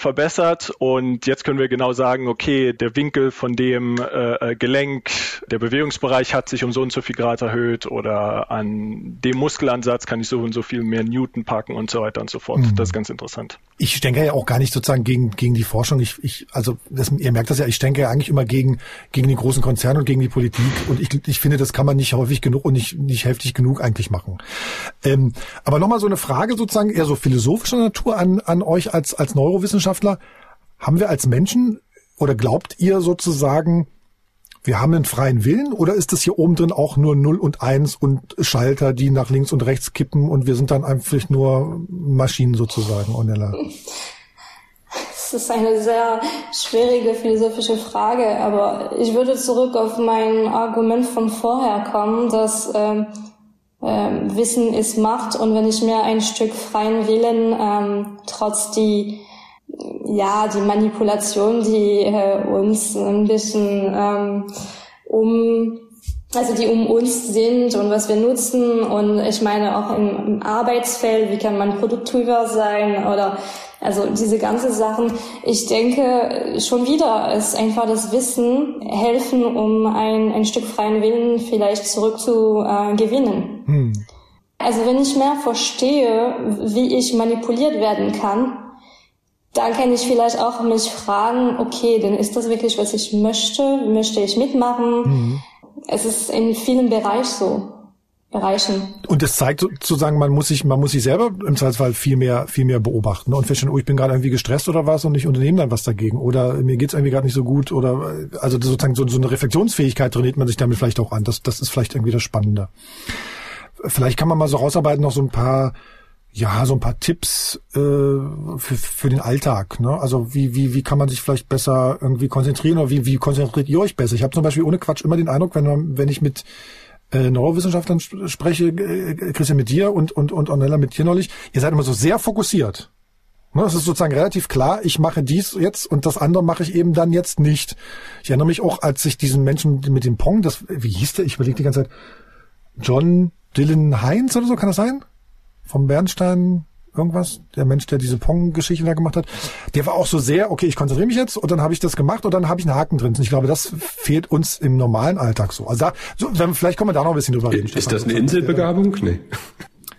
verbessert und jetzt können wir genau sagen, okay, der Winkel von dem äh, äh, Gelenk, der Bewegungsbereich hat sich um so und so viel Grad erhöht oder an dem Muskelansatz kann ich so und so viel mehr Newton packen und so weiter und so fort. Mhm. Das ist ganz interessant. Ich denke ja auch gar nicht sozusagen gegen, gegen die Forschung. Ich, ich, also das, ihr merkt das ja, ich denke ja eigentlich immer gegen, gegen die großen Konzerne und gegen die Politik und ich, ich finde, das kann man nicht häufig genug und nicht, nicht heftig genug eigentlich machen. Ähm, aber nochmal so eine Frage sozusagen eher so philosophischer Natur an, an euch als, als Neurowissenschaftler. Wissenschaftler, haben wir als Menschen oder glaubt ihr sozusagen, wir haben einen freien Willen oder ist das hier oben drin auch nur 0 und 1 und Schalter, die nach links und rechts kippen und wir sind dann einfach nur Maschinen sozusagen, Onella? Das ist eine sehr schwierige philosophische Frage, aber ich würde zurück auf mein Argument von vorher kommen, dass ähm, ähm, Wissen ist Macht und wenn ich mir ein Stück freien Willen ähm, trotz die ja die Manipulation, die äh, uns ein bisschen ähm, um also die um uns sind und was wir nutzen und ich meine auch im, im Arbeitsfeld, wie kann man produktiver sein oder also diese ganzen Sachen. Ich denke schon wieder ist einfach das Wissen helfen, um ein, ein Stück freien Willen vielleicht zurück zu äh, gewinnen. Hm. Also wenn ich mehr verstehe, wie ich manipuliert werden kann, dann kann ich vielleicht auch mich fragen, okay, denn ist das wirklich, was ich möchte? Möchte ich mitmachen? Mhm. Es ist in vielen Bereichen so. Bereichen. Und das zeigt sozusagen, man muss sich, man muss sich selber im Zweifelsfall viel mehr, viel mehr beobachten und feststellen, oh, ich bin gerade irgendwie gestresst oder was und ich unternehme dann was dagegen oder mir geht's irgendwie gerade nicht so gut oder also sozusagen so, so eine Reflexionsfähigkeit trainiert man sich damit vielleicht auch an. Das, das ist vielleicht irgendwie das Spannende. Vielleicht kann man mal so rausarbeiten noch so ein paar ja, so ein paar Tipps äh, für, für den Alltag. Ne? Also wie, wie, wie kann man sich vielleicht besser irgendwie konzentrieren oder wie, wie konzentriert ihr euch besser? Ich habe zum Beispiel ohne Quatsch immer den Eindruck, wenn, wenn ich mit äh, Neurowissenschaftlern spreche, äh, Christian mit dir und, und, und Ornella mit dir neulich, ihr seid immer so sehr fokussiert. Ne, es ist sozusagen relativ klar, ich mache dies jetzt und das andere mache ich eben dann jetzt nicht. Ich erinnere mich auch, als ich diesen Menschen mit dem Pong, das, wie hieß der? Ich überlege die ganze Zeit, John Dylan Heinz oder so, kann das sein? Vom Bernstein irgendwas, der Mensch, der diese Pong-Geschichte da gemacht hat, der war auch so sehr, okay, ich konzentriere mich jetzt und dann habe ich das gemacht und dann habe ich einen Haken drin. Und ich glaube, das fehlt uns im normalen Alltag so. Also da, so, vielleicht können wir da noch ein bisschen drüber reden. Ist das eine Inselbegabung? Nee.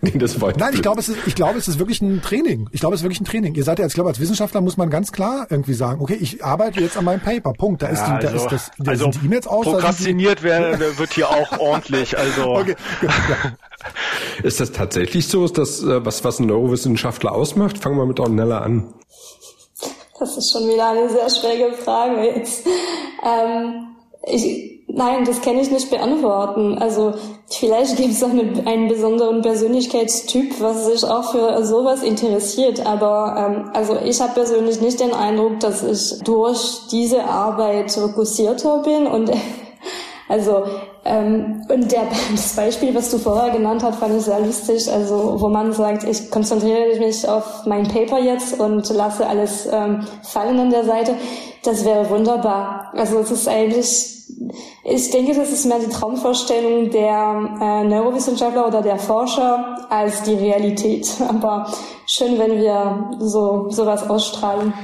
Nee, das war Nein, ich glaube, es ist, ich glaube, es ist wirklich ein Training. Ich glaube, es ist wirklich ein Training. Ihr seid ja, ich glaube, als Wissenschaftler muss man ganz klar irgendwie sagen, okay, ich arbeite jetzt an meinem Paper. Punkt. Da ist ja, die, da also, ist das, da also sind die E-Mails aus. Prokrastiniert werden wird hier auch ordentlich. Also. Okay, ja. Ist das tatsächlich so? Ist das äh, was, was ein Neurowissenschaftler ausmacht? Fangen wir mit Ornella an. Das ist schon wieder eine sehr schwierige Frage jetzt. Ähm, ich, nein, das kann ich nicht beantworten. Also vielleicht gibt es eine, einen besonderen Persönlichkeitstyp, was sich auch für sowas interessiert. Aber ähm, also ich habe persönlich nicht den Eindruck, dass ich durch diese Arbeit fokussierter bin und also ähm, und der, das Beispiel, was du vorher genannt hast, fand ich sehr lustig. Also wo man sagt, ich konzentriere mich auf mein Paper jetzt und lasse alles ähm, fallen an der Seite. Das wäre wunderbar. Also es ist eigentlich ich denke, das ist mehr die Traumvorstellung der äh, Neurowissenschaftler oder der Forscher als die Realität. Aber schön, wenn wir so sowas ausstrahlen.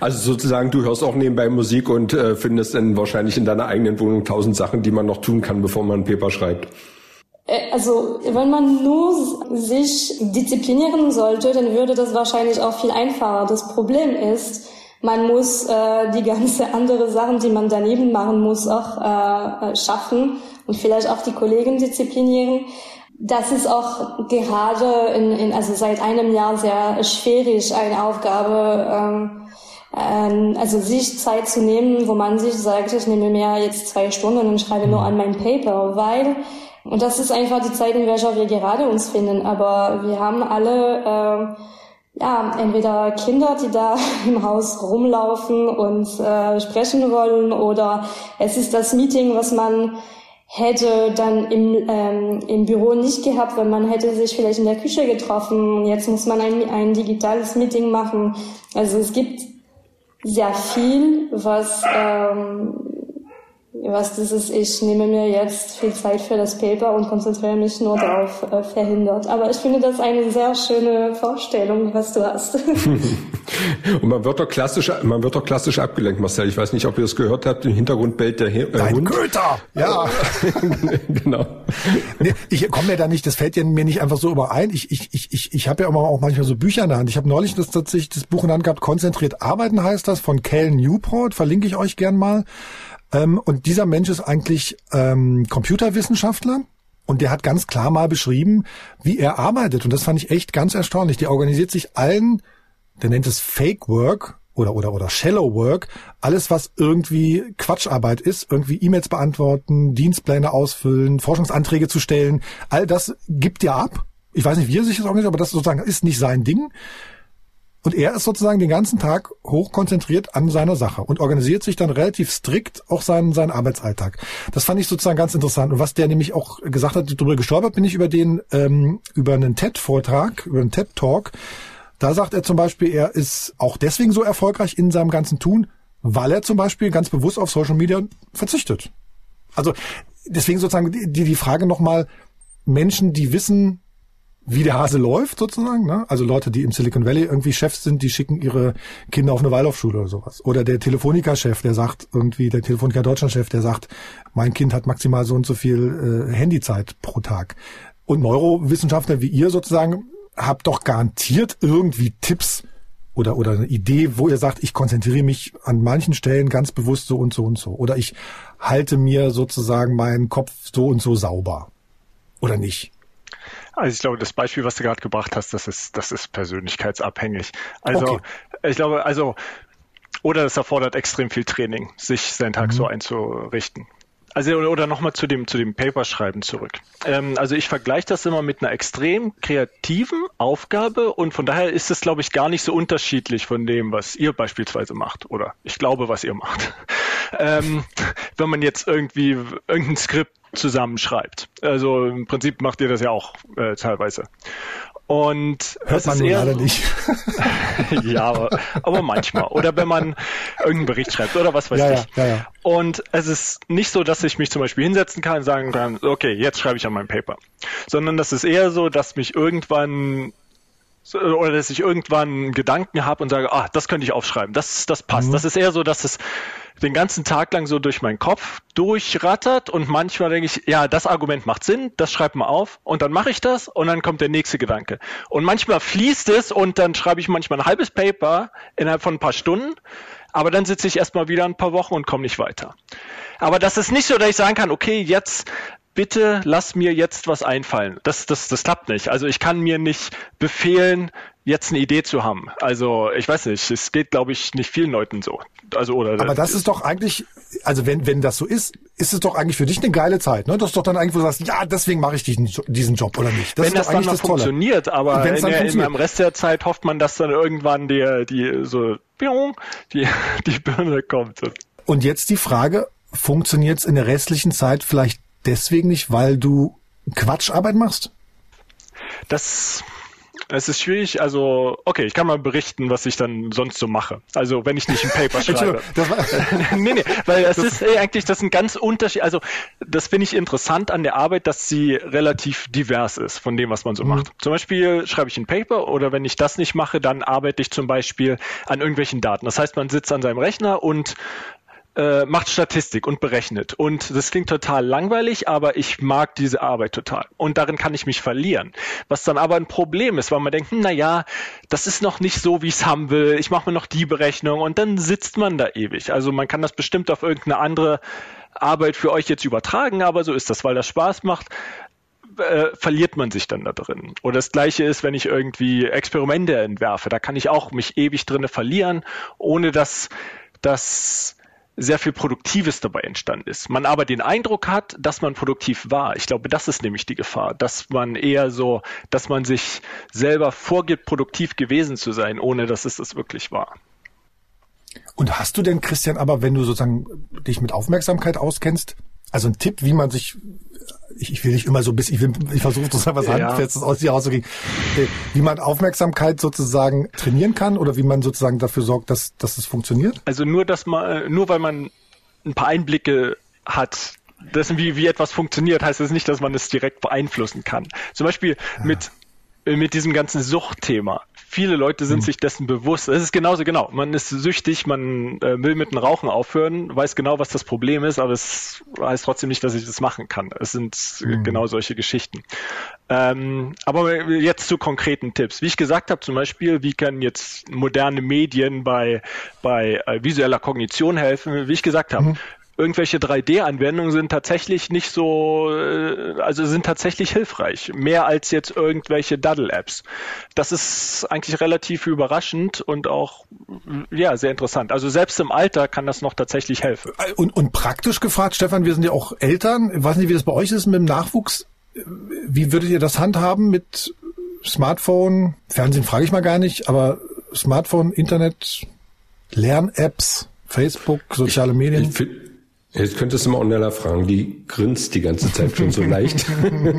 Also sozusagen, du hörst auch nebenbei Musik und äh, findest dann wahrscheinlich in deiner eigenen Wohnung tausend Sachen, die man noch tun kann, bevor man ein Paper schreibt. Äh, also, wenn man nur sich disziplinieren sollte, dann würde das wahrscheinlich auch viel einfacher. Das Problem ist, man muss äh, die ganze andere Sachen, die man daneben machen muss, auch äh, äh, schaffen und vielleicht auch die Kollegen disziplinieren. Das ist auch gerade in, in also seit einem Jahr sehr schwierig, eine Aufgabe, ähm, ähm, also sich Zeit zu nehmen, wo man sich sagt, ich nehme mir jetzt zwei Stunden und schreibe nur an mein Paper, weil und das ist einfach die Zeit, in welcher wir gerade uns finden. Aber wir haben alle äh, ja, entweder Kinder, die da im Haus rumlaufen und äh, sprechen wollen, oder es ist das Meeting, was man hätte dann im, ähm, im Büro nicht gehabt, wenn man hätte sich vielleicht in der Küche getroffen. Jetzt muss man ein, ein digitales Meeting machen. Also es gibt sehr viel, was ähm, was dieses Ich nehme mir jetzt viel Zeit für das Paper und konzentriere mich nur darauf äh, verhindert. Aber ich finde das eine sehr schöne Vorstellung, was du hast. und man wird doch klassisch, man wird doch klassisch abgelenkt, Marcel. Ich weiß nicht, ob ihr es gehört habt. Im Hintergrund bellt der äh, Dein Hund. Köter! Ja. genau. Nee, ich komme mir da nicht, das fällt ja mir nicht einfach so überein. Ich, ich, ich, ich, ich habe ja immer auch manchmal so Bücher in der Hand. Ich habe neulich das tatsächlich das Buch in der Hand gehabt, Konzentriert arbeiten heißt das, von Cal Newport, verlinke ich euch gern mal. Ähm, und dieser Mensch ist eigentlich ähm, Computerwissenschaftler. Und der hat ganz klar mal beschrieben, wie er arbeitet. Und das fand ich echt ganz erstaunlich. Der organisiert sich allen, der nennt es Fake Work, oder, oder, oder Shallow Work, alles was irgendwie Quatscharbeit ist, irgendwie E-Mails beantworten, Dienstpläne ausfüllen, Forschungsanträge zu stellen, all das gibt er ab. Ich weiß nicht, wie er sich das organisiert, aber das sozusagen ist nicht sein Ding. Und er ist sozusagen den ganzen Tag hochkonzentriert an seiner Sache und organisiert sich dann relativ strikt auch seinen, seinen Arbeitsalltag. Das fand ich sozusagen ganz interessant. Und was der nämlich auch gesagt hat, darüber gestolpert bin ich über den, ähm, über einen TED-Vortrag, über einen TED-Talk. Da sagt er zum Beispiel, er ist auch deswegen so erfolgreich in seinem ganzen Tun, weil er zum Beispiel ganz bewusst auf Social Media verzichtet. Also deswegen sozusagen die, die Frage nochmal, Menschen, die wissen, wie der Hase läuft sozusagen. Ne? Also Leute, die im Silicon Valley irgendwie Chefs sind, die schicken ihre Kinder auf eine Waldorfschule oder sowas. Oder der Telefonica-Chef, der sagt irgendwie, der Telefonica Deutschland-Chef, der sagt, mein Kind hat maximal so und so viel äh, Handyzeit pro Tag. Und Neurowissenschaftler wie ihr sozusagen habt doch garantiert irgendwie Tipps oder, oder eine Idee, wo ihr sagt, ich konzentriere mich an manchen Stellen ganz bewusst so und so und so. Oder ich halte mir sozusagen meinen Kopf so und so sauber. Oder nicht? Also ich glaube, das Beispiel, was du gerade gebracht hast, das ist, das ist persönlichkeitsabhängig. Also okay. ich glaube, also oder es erfordert extrem viel Training, sich seinen Tag mhm. so einzurichten. Also oder nochmal zu dem zu dem Paperschreiben zurück. Ähm, also ich vergleiche das immer mit einer extrem kreativen Aufgabe und von daher ist es, glaube ich, gar nicht so unterschiedlich von dem, was ihr beispielsweise macht oder ich glaube, was ihr macht. Ähm, wenn man jetzt irgendwie irgendein Skript zusammenschreibt. Also im Prinzip macht ihr das ja auch äh, teilweise. Und hört man eher leider nicht. ja, aber, aber, manchmal. Oder wenn man irgendeinen Bericht schreibt oder was weiß ja, ich. Ja, ja, und es ist nicht so, dass ich mich zum Beispiel hinsetzen kann und sagen kann, okay, jetzt schreibe ich an meinem Paper. Sondern das ist eher so, dass mich irgendwann oder dass ich irgendwann einen Gedanken habe und sage, ah, das könnte ich aufschreiben, das, das passt. Mhm. Das ist eher so, dass es den ganzen Tag lang so durch meinen Kopf durchrattert und manchmal denke ich, ja, das Argument macht Sinn, das schreibt man auf und dann mache ich das und dann kommt der nächste Gedanke. Und manchmal fließt es und dann schreibe ich manchmal ein halbes Paper innerhalb von ein paar Stunden, aber dann sitze ich erstmal wieder ein paar Wochen und komme nicht weiter. Aber das ist nicht so, dass ich sagen kann, okay, jetzt bitte lass mir jetzt was einfallen. Das, das, das klappt nicht. Also ich kann mir nicht befehlen, jetzt eine Idee zu haben. Also ich weiß nicht, es geht, glaube ich, nicht vielen Leuten so. Also oder. Aber das ist doch eigentlich, also wenn wenn das so ist, ist es doch eigentlich für dich eine geile Zeit, ne? Das ist doch dann eigentlich, wo du sagst, ja, deswegen mache ich diesen, diesen Job oder nicht. Das wenn das dann mal funktioniert, aber in der, in, im Rest der Zeit hofft man, dass dann irgendwann die die so die die Birne kommt. Und jetzt die Frage, funktioniert es in der restlichen Zeit vielleicht deswegen nicht, weil du Quatscharbeit machst? Das es ist schwierig, also okay, ich kann mal berichten, was ich dann sonst so mache. Also wenn ich nicht ein Paper schreibe. nee, nee, weil es ist ey, eigentlich das ist ein ganz Unterschied. Also das finde ich interessant an der Arbeit, dass sie relativ divers ist von dem, was man so mhm. macht. Zum Beispiel schreibe ich ein Paper oder wenn ich das nicht mache, dann arbeite ich zum Beispiel an irgendwelchen Daten. Das heißt, man sitzt an seinem Rechner und äh, macht Statistik und berechnet. Und das klingt total langweilig, aber ich mag diese Arbeit total. Und darin kann ich mich verlieren. Was dann aber ein Problem ist, weil man denkt, hm, na ja, das ist noch nicht so, wie ich es haben will. Ich mache mir noch die Berechnung und dann sitzt man da ewig. Also man kann das bestimmt auf irgendeine andere Arbeit für euch jetzt übertragen, aber so ist das, weil das Spaß macht. Äh, verliert man sich dann da drin. Oder das gleiche ist, wenn ich irgendwie Experimente entwerfe, da kann ich auch mich ewig drinne verlieren, ohne dass das sehr viel Produktives dabei entstanden ist. Man aber den Eindruck hat, dass man produktiv war. Ich glaube, das ist nämlich die Gefahr, dass man eher so, dass man sich selber vorgibt, produktiv gewesen zu sein, ohne dass es das wirklich war. Und hast du denn, Christian, aber wenn du sozusagen dich mit Aufmerksamkeit auskennst, also ein Tipp, wie man sich ich, ich will nicht immer so bis, ich, will, ich versuche sozusagen was ja. Handfestes aus dir rauszukriegen, äh, wie man Aufmerksamkeit sozusagen trainieren kann oder wie man sozusagen dafür sorgt, dass, dass es funktioniert? Also nur, dass man, nur weil man ein paar Einblicke hat, dessen, wie, wie etwas funktioniert, heißt das nicht, dass man es direkt beeinflussen kann. Zum Beispiel ja. mit, mit diesem ganzen Suchtthema viele Leute sind mhm. sich dessen bewusst. Es ist genauso genau. Man ist süchtig, man äh, will mit dem Rauchen aufhören, weiß genau, was das Problem ist, aber es heißt trotzdem nicht, dass ich das machen kann. Es sind mhm. genau solche Geschichten. Ähm, aber jetzt zu konkreten Tipps. Wie ich gesagt habe, zum Beispiel, wie können jetzt moderne Medien bei, bei äh, visueller Kognition helfen? Wie ich gesagt habe, mhm irgendwelche 3D-Anwendungen sind tatsächlich nicht so, äh, also sind tatsächlich hilfreich. Mehr als jetzt irgendwelche Daddle-Apps. Das ist eigentlich relativ überraschend und auch, ja, sehr interessant. Also selbst im Alter kann das noch tatsächlich helfen. Und, und praktisch gefragt, Stefan, wir sind ja auch Eltern. Ich weiß nicht, wie das bei euch ist mit dem Nachwuchs. Wie würdet ihr das handhaben mit Smartphone? Fernsehen frage ich mal gar nicht, aber Smartphone, Internet, Lern-Apps, Facebook, soziale Medien? Ich, ich Jetzt könntest du mal Ornella fragen, die grinst die ganze Zeit schon so leicht.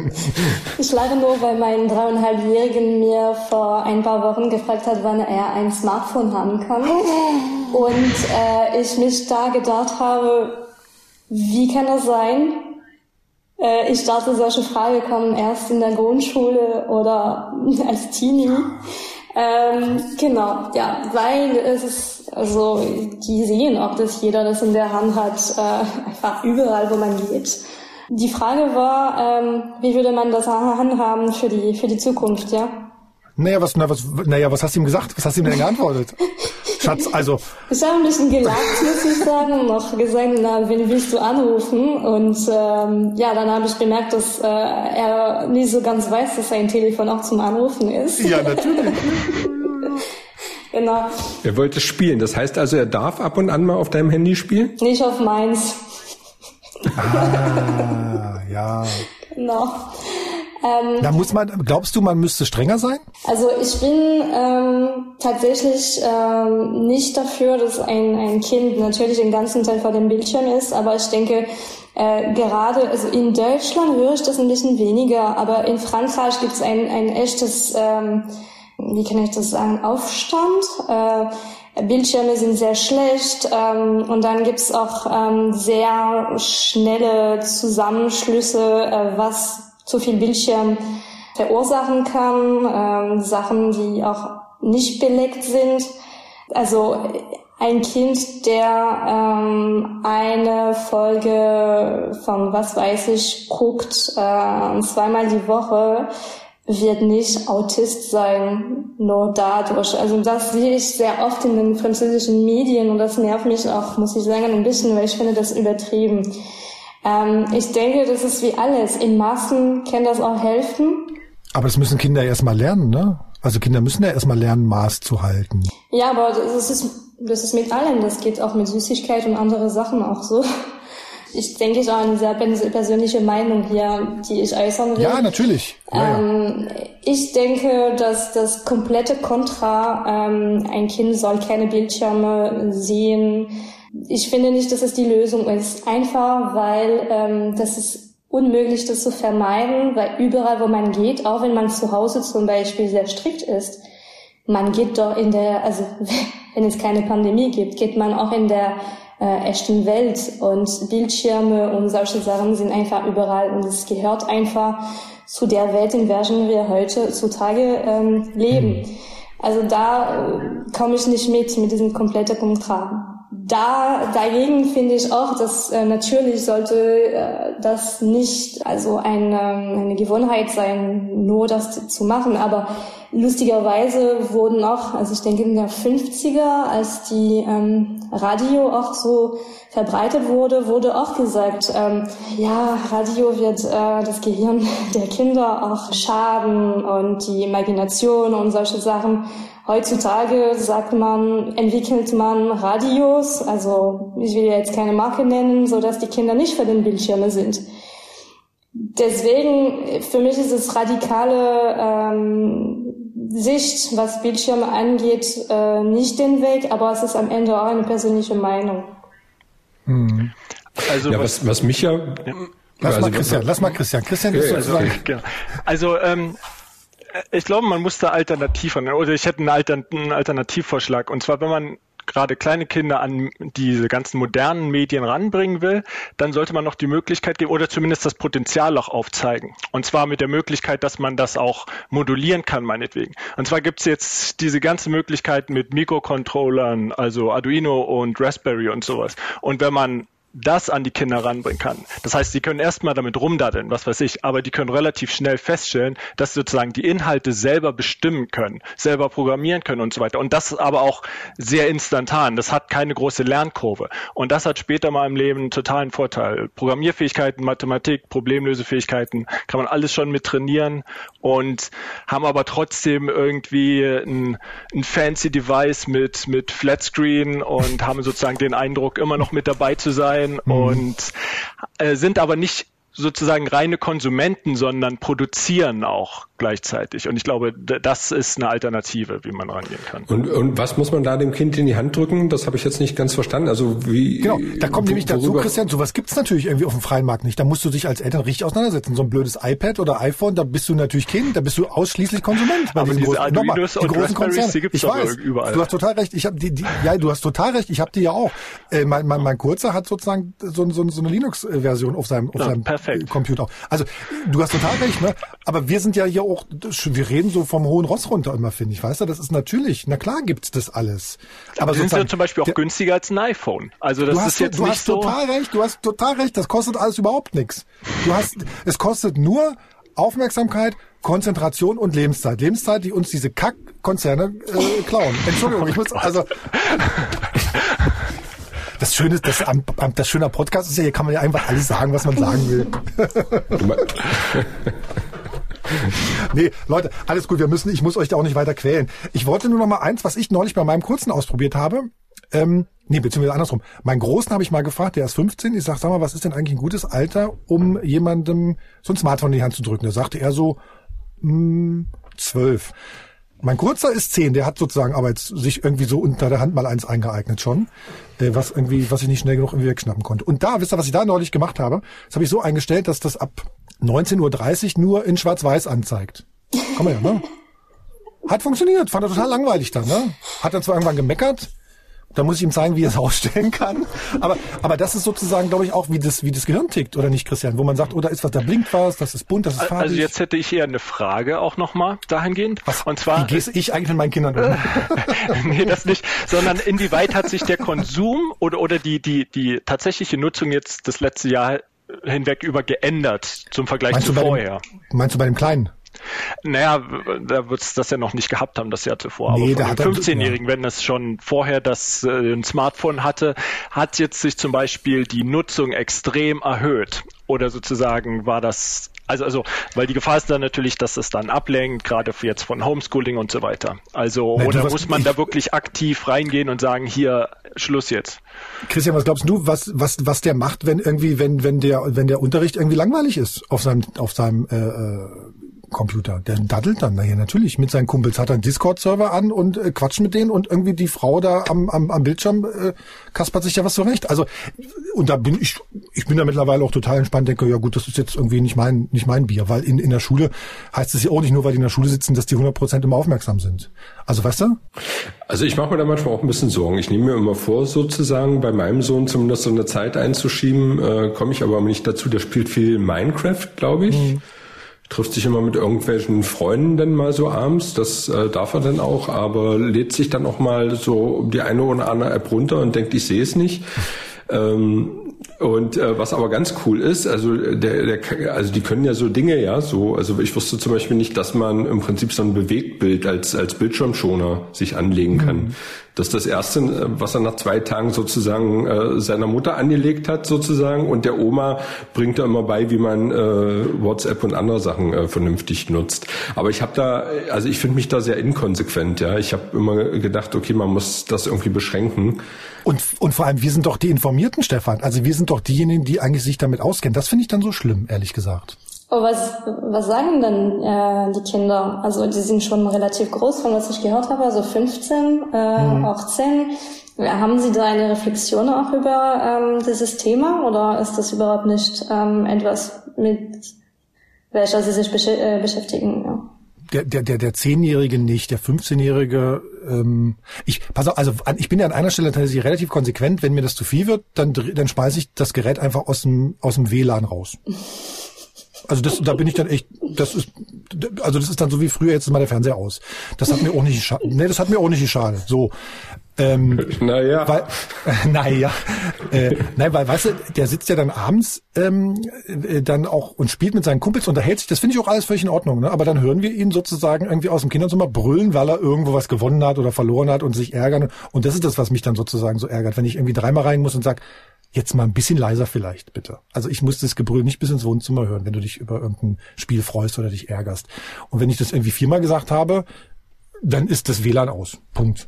ich lache nur, weil mein dreieinhalbjährigen mir vor ein paar Wochen gefragt hat, wann er ein Smartphone haben kann. Und äh, ich mich da gedacht habe, wie kann das sein? Äh, ich dachte, solche Fragen kommen erst in der Grundschule oder als Teenie. Ähm, genau, ja, weil es ist, also die sehen auch, dass jeder das in der Hand hat, äh, einfach überall, wo man geht. Die Frage war, ähm, wie würde man das handhaben für die für die Zukunft, ja? Naja, was, na, was, naja, was hast du ihm gesagt? Was hast du ihm denn geantwortet? Schatz, also. Ich habe ein bisschen gelacht, muss ich sagen, und noch gesagt, na, wen willst du anrufen? Und ähm, ja, dann habe ich bemerkt, dass äh, er nicht so ganz weiß, dass sein Telefon auch zum Anrufen ist. Ja, natürlich. genau. Er wollte spielen. Das heißt also, er darf ab und an mal auf deinem Handy spielen? Nicht auf meins. Ah, ja. Genau. Ähm, da muss man, glaubst du, man müsste strenger sein? Also ich bin ähm, tatsächlich ähm, nicht dafür, dass ein, ein Kind natürlich den ganzen Tag vor dem Bildschirm ist, aber ich denke, äh, gerade, also in Deutschland höre ich das ein bisschen weniger, aber in Frankreich gibt es ein, ein echtes, ähm, wie kann ich das sagen, Aufstand. Äh, Bildschirme sind sehr schlecht ähm, und dann gibt's auch ähm, sehr schnelle Zusammenschlüsse, äh, was zu viel Bildschirm verursachen kann, ähm, Sachen, die auch nicht belegt sind. Also ein Kind, der ähm, eine Folge von was weiß ich guckt, äh, zweimal die Woche, wird nicht Autist sein, nur dadurch. Also das sehe ich sehr oft in den französischen Medien und das nervt mich auch, muss ich sagen, ein bisschen, weil ich finde das übertrieben. Ähm, ich denke, das ist wie alles. In Maßen kann das auch helfen. Aber das müssen Kinder erstmal lernen, ne? Also Kinder müssen ja erstmal lernen, Maß zu halten. Ja, aber das ist, das ist mit allem. Das geht auch mit Süßigkeit und andere Sachen auch so. Ich denke, ich habe eine sehr persönliche Meinung hier, die ich äußern will. Ja, natürlich. Ja, ähm, ja. Ich denke, dass das komplette Kontra, ähm, ein Kind soll keine Bildschirme sehen, ich finde nicht, dass es die Lösung ist. Einfach, weil ähm, das ist unmöglich, das zu vermeiden, weil überall, wo man geht, auch wenn man zu Hause zum Beispiel sehr strikt ist, man geht doch in der, also wenn es keine Pandemie gibt, geht man auch in der äh, echten Welt und Bildschirme und solche Sachen sind einfach überall und es gehört einfach zu der Welt, in der wir heute zutage ähm, leben. Mhm. Also da äh, komme ich nicht mit, mit diesem kompletten Kontra da dagegen finde ich auch, dass äh, natürlich sollte äh, das nicht also eine, eine Gewohnheit sein, nur das zu machen. Aber lustigerweise wurden auch, also ich denke in der 50er, als die ähm, Radio auch so verbreitet wurde, wurde auch gesagt, ähm, ja, Radio wird äh, das Gehirn der Kinder auch schaden und die Imagination und solche Sachen. Heutzutage sagt man, entwickelt man Radios, also ich will jetzt keine Marke nennen, so dass die Kinder nicht für den Bildschirme sind. Deswegen, für mich ist es radikale ähm, Sicht, was Bildschirme angeht, äh, nicht den Weg, aber es ist am Ende auch eine persönliche Meinung. Hm. Also ja, was, was mich ja, ja. Lass also, mal Christian, lass mal Christian. Christian ist ja, sozusagen. Okay, genau. Also ähm, ich glaube, man muss da alternativ oder ich hätte einen, Altern einen Alternativvorschlag. Und zwar, wenn man gerade kleine Kinder an diese ganzen modernen Medien ranbringen will, dann sollte man noch die Möglichkeit geben oder zumindest das Potenzial auch aufzeigen. Und zwar mit der Möglichkeit, dass man das auch modulieren kann, meinetwegen. Und zwar gibt es jetzt diese ganzen Möglichkeiten mit Mikrocontrollern, also Arduino und Raspberry und sowas. Und wenn man das an die Kinder ranbringen kann. Das heißt, sie können erstmal damit rumdaddeln, was weiß ich, aber die können relativ schnell feststellen, dass sie sozusagen die Inhalte selber bestimmen können, selber programmieren können und so weiter. Und das aber auch sehr instantan. Das hat keine große Lernkurve. Und das hat später mal im Leben einen totalen Vorteil. Programmierfähigkeiten, Mathematik, Problemlösefähigkeiten kann man alles schon mit trainieren und haben aber trotzdem irgendwie ein, ein fancy Device mit, mit Flatscreen und haben sozusagen den Eindruck, immer noch mit dabei zu sein mhm. und äh, sind aber nicht sozusagen reine Konsumenten, sondern produzieren auch gleichzeitig. Und ich glaube, das ist eine Alternative, wie man rangehen kann. Und, und was muss man da dem Kind in die Hand drücken? Das habe ich jetzt nicht ganz verstanden. Also wie? Genau, da kommt wo, nämlich dazu, Christian, sowas gibt's natürlich irgendwie auf dem freien Markt nicht. Da musst du dich als Eltern richtig auseinandersetzen. So ein blödes iPad oder iPhone, da bist du natürlich Kind, da bist du ausschließlich Konsument. Bei Aber diese großen, Arduinos die großen Konzerne. Die gibt's ich weiß, überall. Du hast total recht. Ich habe die, die, ja, du hast total recht. Ich habe die ja auch. Äh, mein, mein, mein Kurzer hat sozusagen so, so, so eine Linux-Version auf seinem, auf ja, seinem perfekt. Computer. Also du hast total recht, ne? Aber wir sind ja hier auch, wir reden so vom hohen Ross runter immer, finde ich. Weißt du, das ist natürlich, na klar gibt's das alles. Aber, Aber sind ja zum Beispiel auch der, günstiger als ein iPhone. Also das du hast, ist jetzt du nicht hast so total recht, du hast total recht, das kostet alles überhaupt nichts. Du hast, es kostet nur Aufmerksamkeit, Konzentration und Lebenszeit. Lebenszeit, die uns diese Kack-Konzerne äh, klauen. Entschuldigung, ich muss, also... Das Schöne, das, das schöne Podcast ist ja, hier kann man ja einfach alles sagen, was man sagen will. nee, Leute, alles gut, wir müssen, ich muss euch da auch nicht weiter quälen. Ich wollte nur noch mal eins, was ich neulich bei meinem Kurzen ausprobiert habe. Ähm, nee, beziehungsweise andersrum. Meinen Großen habe ich mal gefragt, der ist 15. Ich sag, sag mal, was ist denn eigentlich ein gutes Alter, um jemandem so ein Smartphone in die Hand zu drücken? Da sagte er so, mh, hm, 12. Mein Kurzer ist 10, der hat sozusagen aber jetzt sich irgendwie so unter der Hand mal eins eingeeignet schon, äh, was irgendwie, was ich nicht schnell genug irgendwie wegschnappen konnte. Und da, wisst ihr, was ich da neulich gemacht habe? Das habe ich so eingestellt, dass das ab 19.30 Uhr nur in Schwarz-Weiß anzeigt. Komm mal her, ne? Hat funktioniert, fand er total langweilig dann, ne? Hat er zwar irgendwann gemeckert, da muss ich ihm zeigen, wie er es ausstellen kann. Aber, aber das ist sozusagen, glaube ich, auch, wie das, wie das Gehirn tickt, oder nicht, Christian? Wo man sagt, oh, da ist was, da blinkt was, das ist bunt, das ist farbig. Also jetzt hätte ich eher eine Frage auch nochmal dahingehend. Was? Und zwar. Wie gehe ich eigentlich mit meinen Kindern um? nee, das nicht. Sondern inwieweit hat sich der Konsum oder, oder die, die, die tatsächliche Nutzung jetzt das letzte Jahr hinweg über geändert zum Vergleich meinst zu vorher. Dem, meinst du bei dem Kleinen? Naja, da wird es das ja noch nicht gehabt haben, das Jahr zuvor. Nee, Aber von dem 15-Jährigen, wenn es schon vorher das äh, ein Smartphone hatte, hat jetzt sich zum Beispiel die Nutzung extrem erhöht. Oder sozusagen war das also, also, weil die Gefahr ist dann natürlich, dass es dann ablenkt, gerade jetzt von Homeschooling und so weiter. Also, Nein, oder muss man ich, da wirklich aktiv reingehen und sagen, hier, Schluss jetzt? Christian, was glaubst du, was, was, was der macht, wenn irgendwie, wenn, wenn der, wenn der Unterricht irgendwie langweilig ist auf seinem, auf seinem, äh, äh Computer. Der daddelt dann naja, natürlich mit seinen Kumpels, hat einen Discord-Server an und äh, quatscht mit denen und irgendwie die Frau da am, am, am Bildschirm äh, kaspert sich ja was zurecht. Also und da bin ich, ich bin da mittlerweile auch total entspannt, denke, ja gut, das ist jetzt irgendwie nicht mein, nicht mein Bier, weil in, in der Schule heißt es ja auch nicht nur, weil die in der Schule sitzen, dass die 100 Prozent immer aufmerksam sind. Also weißt du? Also ich mache mir da manchmal auch ein bisschen Sorgen. Ich nehme mir immer vor, sozusagen bei meinem Sohn zumindest so eine Zeit einzuschieben, äh, komme ich aber nicht dazu. Der spielt viel Minecraft, glaube ich. Mhm trifft sich immer mit irgendwelchen Freunden dann mal so abends, das äh, darf er dann auch, aber lädt sich dann auch mal so die eine oder andere App runter und denkt, ich sehe es nicht. Ähm, und äh, was aber ganz cool ist, also der, der, also die können ja so Dinge, ja, so, also ich wusste zum Beispiel nicht, dass man im Prinzip so ein Bewegtbild als als Bildschirmschoner sich anlegen kann. Mhm. Das ist das erste, was er nach zwei Tagen sozusagen äh, seiner Mutter angelegt hat, sozusagen, und der Oma bringt er immer bei, wie man äh, WhatsApp und andere Sachen äh, vernünftig nutzt. Aber ich habe da, also ich finde mich da sehr inkonsequent, ja. Ich habe immer gedacht, okay, man muss das irgendwie beschränken. Und, und vor allem, wir sind doch die Informierten, Stefan. Also wir sind doch diejenigen, die eigentlich sich damit auskennen. Das finde ich dann so schlimm, ehrlich gesagt. Oh, was, was sagen denn äh, die Kinder? Also die sind schon relativ groß, von was ich gehört habe, also 15, äh, mhm. 18. Haben Sie da eine Reflexion auch über ähm, dieses Thema oder ist das überhaupt nicht ähm, etwas, mit welcher Sie sich besch äh, beschäftigen? Ja? der, der, der, der Zehnjährige nicht, der 15-Jährige, ähm, ich, pass auf, also ich bin ja an einer Stelle tatsächlich relativ konsequent, wenn mir das zu viel wird, dann, dann schmeiße ich das Gerät einfach aus dem, aus dem WLAN raus. Also das, da bin ich dann echt, das ist, also das ist dann so wie früher, jetzt ist mal der Fernseher aus. Das hat mir auch nicht, nee, das hat mir auch nicht geschadet. So. Ähm, naja. Weil, äh, naja. Äh, nein, weil, weißt du, der sitzt ja dann abends ähm, äh, dann auch und spielt mit seinen Kumpels, unterhält sich. Das finde ich auch alles völlig in Ordnung. Ne? Aber dann hören wir ihn sozusagen irgendwie aus dem Kinderzimmer brüllen, weil er irgendwo was gewonnen hat oder verloren hat und sich ärgern. Und das ist das, was mich dann sozusagen so ärgert, wenn ich irgendwie dreimal rein muss und sag, jetzt mal ein bisschen leiser vielleicht, bitte. Also ich muss das Gebrüll nicht bis ins Wohnzimmer hören, wenn du dich über irgendein Spiel freust oder dich ärgerst. Und wenn ich das irgendwie viermal gesagt habe, dann ist das WLAN aus. Punkt.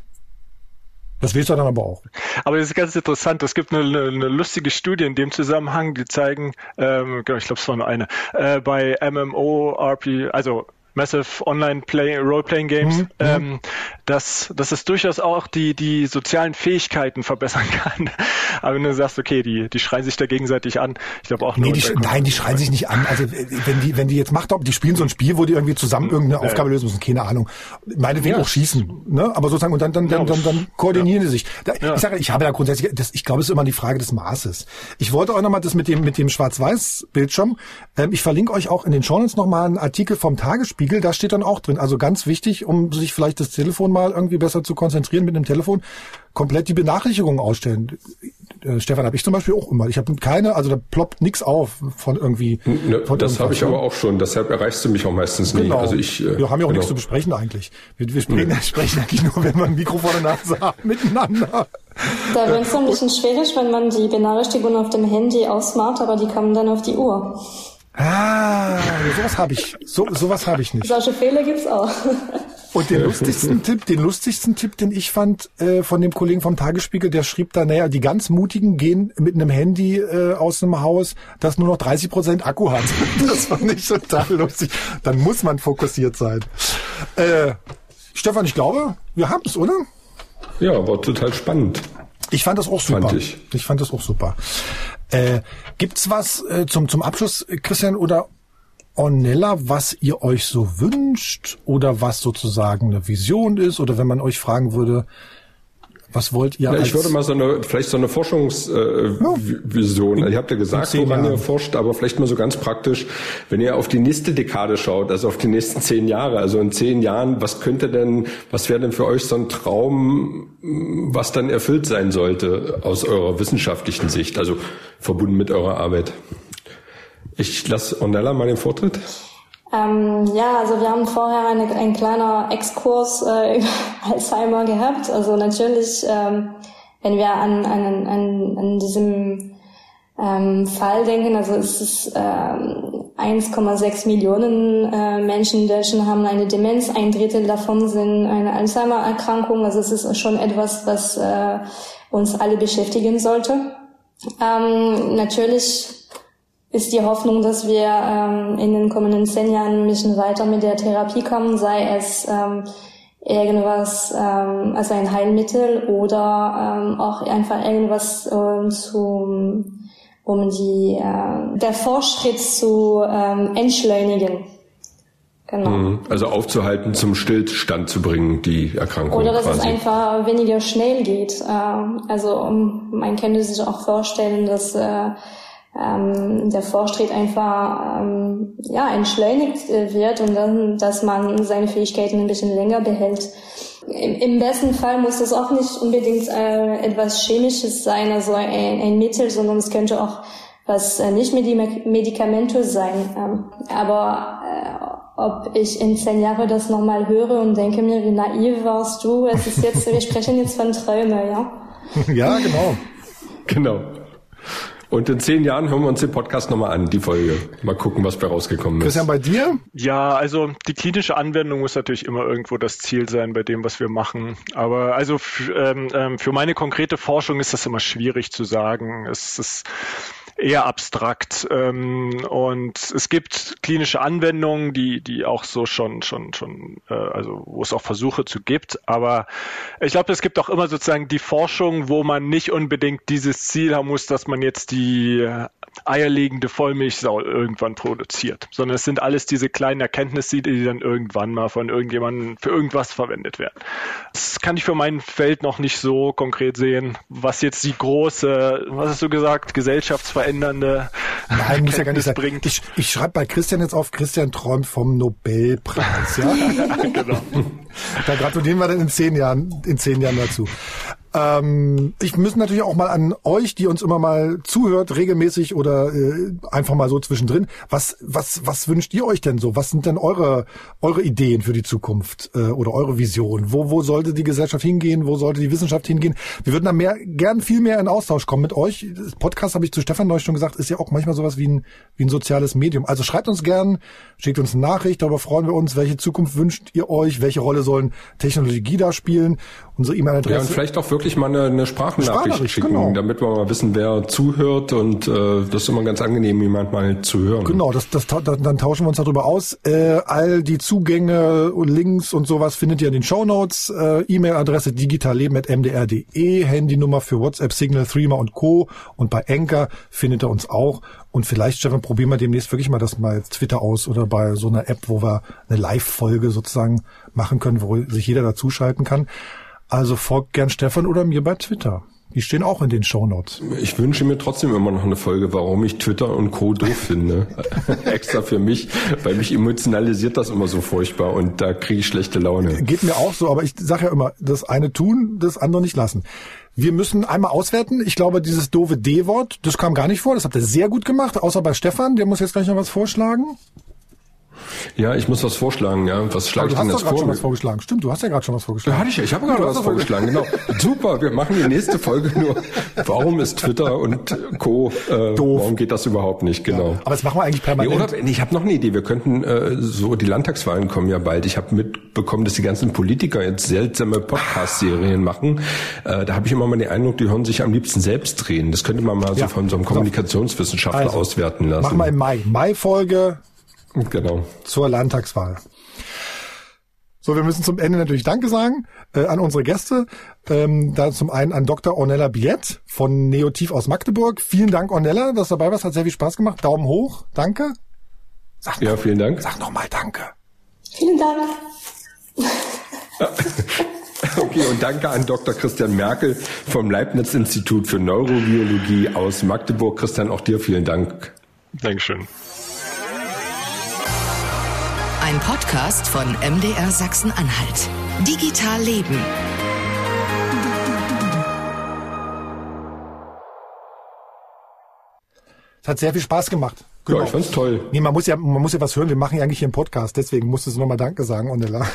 Das willst du dann aber auch. Aber das ist ganz interessant. Es gibt eine, eine lustige Studie in dem Zusammenhang, die zeigen, ähm, genau, ich glaube, es war nur eine, äh, bei MMORP, also Massive Online Play, Role-Playing Games, mhm. ähm, dass, dass es durchaus auch die, die sozialen Fähigkeiten verbessern kann. Aber wenn du sagst, okay, die, die schreien sich da gegenseitig an, ich glaube auch nee, die, Nein, die schreien sich nicht an. Also wenn die, wenn die jetzt macht, die spielen so ein Spiel, wo die irgendwie zusammen irgendeine ja. Aufgabe lösen müssen, keine Ahnung. Meinetwegen ja. auch schießen, ne? Aber sozusagen, und dann, dann, dann, dann, dann koordinieren die sich. Da, ich sage, ich habe da grundsätzlich, das, ich glaube, es ist immer die Frage des Maßes. Ich wollte auch nochmal das mit dem, mit dem Schwarz-Weiß-Bildschirm. Ähm, ich verlinke euch auch in den Shownotes nochmal einen Artikel vom Tagesspiegel Spiegel, da steht dann auch drin. Also ganz wichtig, um sich vielleicht das Telefon mal irgendwie besser zu konzentrieren mit dem Telefon, komplett die Benachrichtigungen ausstellen. Äh, Stefan, habe ich zum Beispiel auch immer. Ich habe keine, also da ploppt nichts auf von irgendwie. Ne, von das habe ich aber auch schon. Deshalb erreichst du mich auch meistens nie. Genau. Also ich, äh, wir haben ja auch genau. nichts zu besprechen eigentlich. Wir, wir sprechen, nee. sprechen eigentlich nur, wenn wir ein Mikrofon vor der Nase haben, miteinander. Da wird es ein bisschen schwierig, wenn man die Benachrichtigungen auf dem Handy ausmacht, aber die kommen dann auf die Uhr. Ah, sowas habe ich. So, sowas habe ich nicht. Solche Fehler gibt's auch. Und den lustigsten Tipp, den lustigsten Tipp, den ich fand äh, von dem Kollegen vom Tagesspiegel, der schrieb da, naja, die ganz Mutigen gehen mit einem Handy äh, aus einem Haus, das nur noch 30 Prozent Akku hat. Das fand ich total lustig. Dann muss man fokussiert sein. Äh, Stefan, ich glaube, wir haben's, oder? Ja, war total spannend. Ich fand das auch super. Fand ich. ich fand das auch super. Äh, gibt's was äh, zum, zum Abschluss, Christian oder Ornella, was ihr euch so wünscht oder was sozusagen eine Vision ist oder wenn man euch fragen würde, was wollt ihr? Ja, ich würde mal so eine, vielleicht so eine Forschungsvision. Äh, ja. Ihr habt ja gesagt, woran Jahren. ihr forscht, aber vielleicht mal so ganz praktisch, wenn ihr auf die nächste Dekade schaut, also auf die nächsten zehn Jahre, also in zehn Jahren, was könnte denn, was wäre denn für euch so ein Traum, was dann erfüllt sein sollte aus eurer wissenschaftlichen Sicht, also verbunden mit eurer Arbeit? Ich lasse Ornella mal den Vortritt. Ähm, ja, also wir haben vorher eine, ein kleiner Exkurs äh, über Alzheimer gehabt. Also natürlich, ähm, wenn wir an, an, an, an diesem ähm, Fall denken, also es ist ähm, 1,6 Millionen äh, Menschen in Deutschland haben eine Demenz, ein Drittel davon sind eine Alzheimer-Erkrankung. Also es ist schon etwas, was äh, uns alle beschäftigen sollte. Ähm, natürlich ist die Hoffnung, dass wir ähm, in den kommenden zehn Jahren ein bisschen weiter mit der Therapie kommen, sei es ähm, irgendwas, ähm, also ein Heilmittel oder ähm, auch einfach irgendwas ähm, zu, um die, äh, der Fortschritt zu ähm, entschleunigen. Genau. Mhm. Also aufzuhalten, zum Stillstand zu bringen, die Erkrankung. Oder dass quasi. es einfach weniger schnell geht. Äh, also man könnte sich auch vorstellen, dass äh, ähm, der Fortschritt einfach ähm, ja entschleunigt äh, wird und dann, dass man seine Fähigkeiten ein bisschen länger behält. Im, im besten Fall muss das auch nicht unbedingt äh, etwas Chemisches sein, also ein, ein Mittel, sondern es könnte auch was äh, nicht medikamentös sein. Ähm, aber äh, ob ich in zehn Jahren das nochmal höre und denke mir, wie naiv warst du, es ist jetzt, wir sprechen jetzt von Träumen, ja? Ja, genau. Genau. Und in zehn Jahren hören wir uns den Podcast nochmal an, die Folge. Mal gucken, was bei rausgekommen ist. Christian, bei dir? Ja, also die klinische Anwendung muss natürlich immer irgendwo das Ziel sein bei dem, was wir machen. Aber also ähm, ähm, für meine konkrete Forschung ist das immer schwierig zu sagen. Es ist eher abstrakt. Ähm, und es gibt klinische Anwendungen, die, die auch so schon, schon, schon, äh, also wo es auch Versuche zu gibt. Aber ich glaube, es gibt auch immer sozusagen die Forschung, wo man nicht unbedingt dieses Ziel haben muss, dass man jetzt die eierlegende Vollmilchsau irgendwann produziert, sondern es sind alles diese kleinen Erkenntnisse, die dann irgendwann mal von irgendjemandem für irgendwas verwendet werden. Das kann ich für mein Feld noch nicht so konkret sehen, was jetzt die große, was hast du gesagt, gesellschaftsverändernde Nein, muss ja gar nicht sein. Bringt. Ich, ich schreibe bei Christian jetzt auf, Christian träumt vom Nobelpreis, ja? genau. da gratulieren wir dann in zehn Jahren, in zehn Jahren dazu. Ähm, ich müssen natürlich auch mal an euch, die uns immer mal zuhört, regelmäßig oder äh, einfach mal so zwischendrin. Was, was, was wünscht ihr euch denn so? Was sind denn eure, eure Ideen für die Zukunft äh, oder eure Vision? Wo, wo sollte die Gesellschaft hingehen? Wo sollte die Wissenschaft hingehen? Wir würden da mehr, gern viel mehr in Austausch kommen mit euch. Das Podcast habe ich zu Stefan neulich schon gesagt, ist ja auch manchmal sowas wie ein, wie ein soziales Medium. Also schreibt uns gern, schickt uns eine Nachricht, darüber freuen wir uns. Welche Zukunft wünscht ihr euch? Welche Rolle sollen Technologie da spielen? Unsere E-Mail-Adresse. Ja, und vielleicht auch wirklich mal eine, eine Sprachnachricht, Sprachnachricht schicken, genau. damit wir mal wissen, wer zuhört und äh, das ist immer ganz angenehm, jemand mal zu hören. Genau, das, das, dann tauschen wir uns darüber aus. Äh, all die Zugänge und Links und sowas findet ihr in den Show Notes. Äh, E-Mail-Adresse digitalleben.mdr.de, Handynummer für WhatsApp, Signal, Threema und Co. Und bei Enker findet ihr uns auch. Und vielleicht, Stefan, probieren wir demnächst wirklich mal das mal Twitter aus oder bei so einer App, wo wir eine Live-Folge sozusagen machen können, wo sich jeder dazuschalten kann. Also folgt gern Stefan oder mir bei Twitter. Die stehen auch in den Shownotes. Ich wünsche mir trotzdem immer noch eine Folge, warum ich Twitter und Co. doof finde. Extra für mich, weil mich emotionalisiert das immer so furchtbar und da kriege ich schlechte Laune. Geht mir auch so, aber ich sage ja immer, das eine tun, das andere nicht lassen. Wir müssen einmal auswerten. Ich glaube, dieses doofe D-Wort, das kam gar nicht vor. Das habt ihr sehr gut gemacht, außer bei Stefan. Der muss jetzt gleich noch was vorschlagen. Ja, ich muss was vorschlagen, ja. Was schlage ich denn jetzt vor? Du hast schon was vorgeschlagen. Stimmt, du hast ja gerade schon was vorgeschlagen. Ja, hatte ich, ich habe gerade was vorgeschlagen, genau. Super, wir machen die nächste Folge nur. Warum ist Twitter und Co. Äh, Doof. Warum geht das überhaupt nicht, genau. Ja, aber das machen wir eigentlich permanent. Nee, oder, ich habe noch eine Idee. Wir könnten, äh, so die Landtagswahlen kommen ja bald. Ich habe mitbekommen, dass die ganzen Politiker jetzt seltsame Podcast-Serien machen. Äh, da habe ich immer mal den Eindruck, die hören sich am liebsten selbst drehen. Das könnte man mal ja. so von so einem Kommunikationswissenschaftler also, auswerten lassen. Machen wir im Mai. Mai-Folge Genau. Zur Landtagswahl. So, wir müssen zum Ende natürlich Danke sagen äh, an unsere Gäste. Ähm, da zum einen an Dr. Ornella Biet von Neotiv aus Magdeburg. Vielen Dank, Ornella, dass du dabei warst. Hat sehr viel Spaß gemacht. Daumen hoch. Danke. Sag ja, noch, vielen Dank. Sag nochmal Danke. Vielen Dank. Okay, und danke an Dr. Christian Merkel vom Leibniz-Institut für Neurobiologie aus Magdeburg. Christian, auch dir vielen Dank. Dankeschön. Ein Podcast von MDR Sachsen-Anhalt. Digital Leben. Es hat sehr viel Spaß gemacht. Genau. Ja, ich fand's toll. Nee, man muss ja, man muss ja was hören. Wir machen ja eigentlich hier einen Podcast. Deswegen musstest du nochmal Danke sagen, Onella.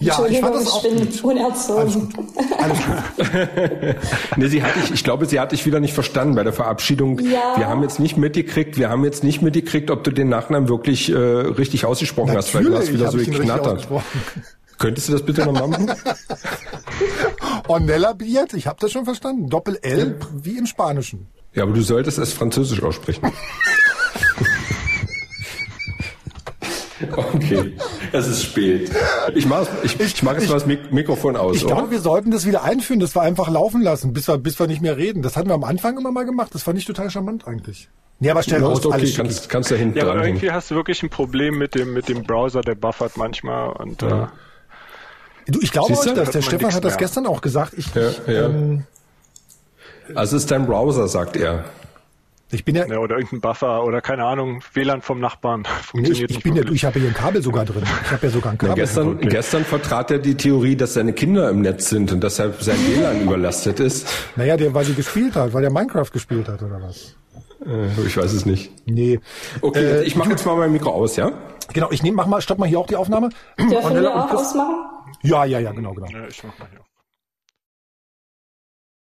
Ja, ich fand das auch ich bin gut. unerzogen. Alles gut. Alles gut. nee, sie hatte ich, ich glaube, sie hat dich wieder nicht verstanden bei der Verabschiedung. Ja. Wir haben jetzt nicht mitgekriegt, wir haben jetzt nicht mitgekriegt, ob du den Nachnamen wirklich äh, richtig ausgesprochen Natürlich hast, weil du hast wieder so geknattert. Könntest du das bitte nochmal machen? Ornella Biet, ich habe das schon verstanden. Doppel L wie im Spanischen. Ja, aber du solltest es französisch aussprechen. Okay, es ist spät. Ich mache ich, ich mach jetzt mal das Mikrofon aus. Ich glaube, wir sollten das wieder einführen, dass wir einfach laufen lassen, bis wir, bis wir nicht mehr reden. Das hatten wir am Anfang immer mal gemacht. Das fand ich total charmant eigentlich. Nee, aber stell ja, aus, okay, alles kannst, kannst da hinten Ja, aber irgendwie hast du wirklich ein Problem mit dem, mit dem Browser, der buffert manchmal und, ja. äh, Du, ich glaube euch das. Der Stefan hat das mehr. gestern auch gesagt. Ich, ja, ja. Ähm, also es ist dein Browser, sagt er. Ich bin ja, ja oder irgendein Buffer oder keine Ahnung, WLAN vom Nachbarn. Funktioniert ich, ich bin ja, ich habe hier ein Kabel sogar drin. Ich habe ja sogar ein Kabel. Ja, gestern, okay. gestern vertrat er die Theorie, dass seine Kinder im Netz sind und deshalb sein WLAN überlastet ist. Naja, der, weil die gespielt hat, weil der Minecraft gespielt hat oder was? Äh, ich weiß es nicht. Nee. Okay, äh, ich mache jetzt mal mein Mikro aus, ja? Genau, ich nehme, mach mal, stopp mal hier auch die Aufnahme. Dürfen wir auch ausmachen? Ja, ja, ja, genau, genau. Ja, ich mach mal hier.